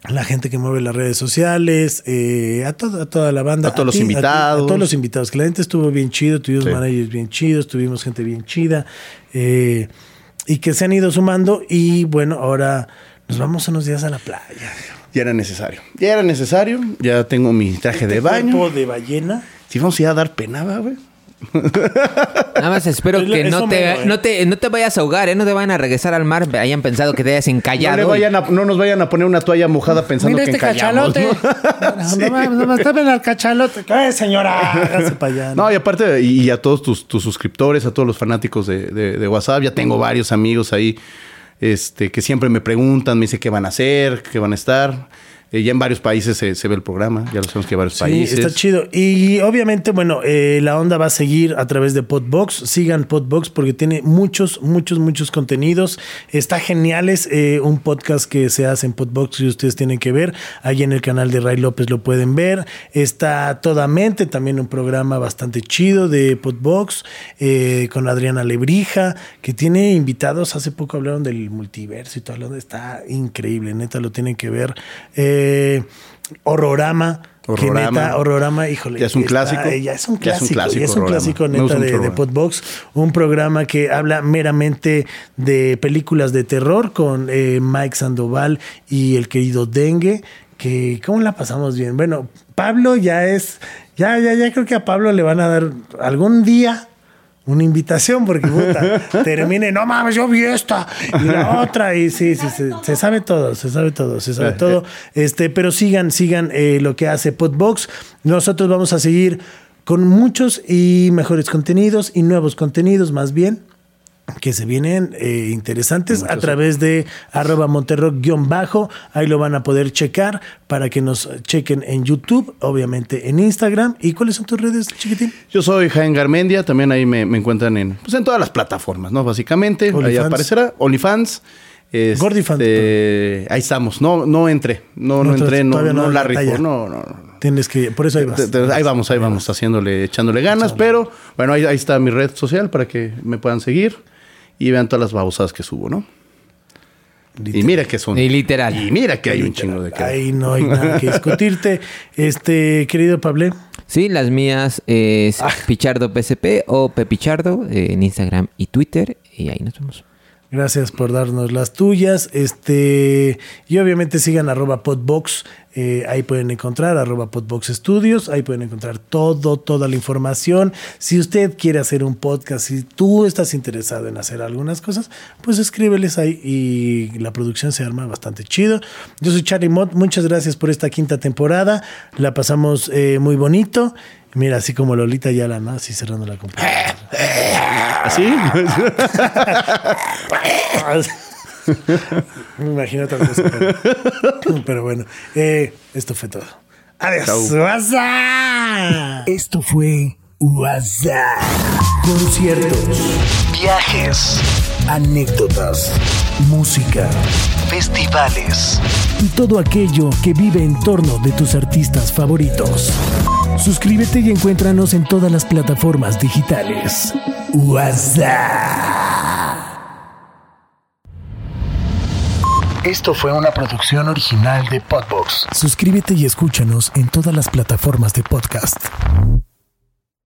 la gente que mueve las redes sociales, eh, a, todo- a toda la banda. A todos los ti, invitados. A, todos los invitados, que la gente estuvo bien chido, tuvimos Sí. managers bien chidos, tuvimos gente bien chida, eh, y que se han ido sumando, y bueno, ahora nos vamos unos días a la playa. Ya era necesario. Ya era necesario. Ya tengo mi traje de baño. de ballena. Si vamos a ir a dar pena, va, güey. Nada más espero Es lo- que no te, ¿eh? no, te, no te vayas a ahogar, ¿eh? No te vayan a regresar al mar, hayan pensado que te hayas No, encallado. le vayan a- no nos vayan a poner una toalla mojada pensando Mira que este encallamos. cachalote. ¿no? No, mames, no mames, tapen al cachalote. ¡Eh, señora! Hágase para allá. No, y aparte, y, y a todos tus, tus suscriptores, a todos los fanáticos de, de- de WhatsApp, ya tengo varios amigos ahí este, que siempre me preguntan, me dicen qué van a hacer, qué van a estar. Eh, ya en varios países se, se ve el programa, ya lo sabemos que hay varios Sí, países. está chido. Y obviamente, bueno, eh, la onda va a seguir a través de Podbox. Sigan Podbox porque tiene muchos, muchos, muchos contenidos. Está genial. Es eh, un podcast que se hace en Podbox y ustedes tienen que ver. Ahí en el canal de Ray López lo pueden ver. Está Toda Mente, también un programa bastante chido de Podbox eh, con Adriana Lebrija, que tiene invitados. Hace poco hablaron del multiverso y todo. lo- Está increíble, neta, lo tienen que ver. Eh, Horrorama. Que Horrorama. neta, Horrorama, híjole. Ya es un está- clásico. Ya es un clásico. ya es un clásico neta de, de. Podbox. Un programa que habla meramente de películas de terror con eh, Mike Sandoval y el querido Dengue. Que, ¿cómo la pasamos bien? Bueno, Pablo ya es. Ya, ya, ya creo que a Pablo le van a dar algún día una invitación porque puta, termine, no mames, yo vi esta y la otra y sí, sí, sí, se sabe todo, se sabe todo, se sabe todo. Este, pero sigan, sigan eh, lo que hace Podbox. Nosotros vamos a seguir con muchos y mejores contenidos y nuevos contenidos más bien que se vienen eh, interesantes a través de arroba monterrock-bajo. Ahí lo van a poder checar para que nos chequen en YouTube, obviamente en Instagram. ¿Y cuáles son tus redes, chiquitín? Yo soy Jaén Garmendia, también ahí me, me encuentran en, pues en todas las plataformas, ¿no? Básicamente, ahí aparecerá. OnlyFans. este, Gordifans. ahí estamos. No, no entré. No, No, no entré, no, no la rifo. No, no, no. Tienes que, por eso ahí vas. Te- te- Ahí vamos, ahí vamos, haciéndole, echándole ganas, pero bueno, ahí, ahí está mi red social para que me puedan seguir y vean todas las babosadas que subo, ¿no? Y mira que son. Y literal. Y mira que hay un chingo de que. Ahí no hay nada que discutirte. Este, querido Pablo. Sí, las mías es Ah. Pichardo PSP o Pepichardo eh, en Instagram y Twitter. Y ahí nos vemos. Gracias por darnos las tuyas. Este, y obviamente sigan arroba podbox. eh, ahí pueden encontrar arroba podbox estudios. Ahí pueden encontrar todo, toda la información. Si usted quiere hacer un podcast, si tú estás interesado en hacer algunas cosas, pues escríbeles ahí y la producción se arma bastante chido. Yo soy Charlie Mott. Muchas gracias por esta quinta temporada. La pasamos eh, muy bonito. Mira, así como Lolita Yala, ¿no? Así cerrando la computadora. ¿Así? Me imagino otra cosa. Pero, pero bueno, eh, esto fue todo. Adiós. Esto fue WhatsApp. Conciertos, viajes, anécdotas, música, festivales y todo aquello que vive en torno de tus artistas favoritos. Suscríbete y encuéntranos en todas las plataformas digitales. WhatsApp. Esto fue una producción original de Podbox. Suscríbete y escúchanos en todas las plataformas de podcast.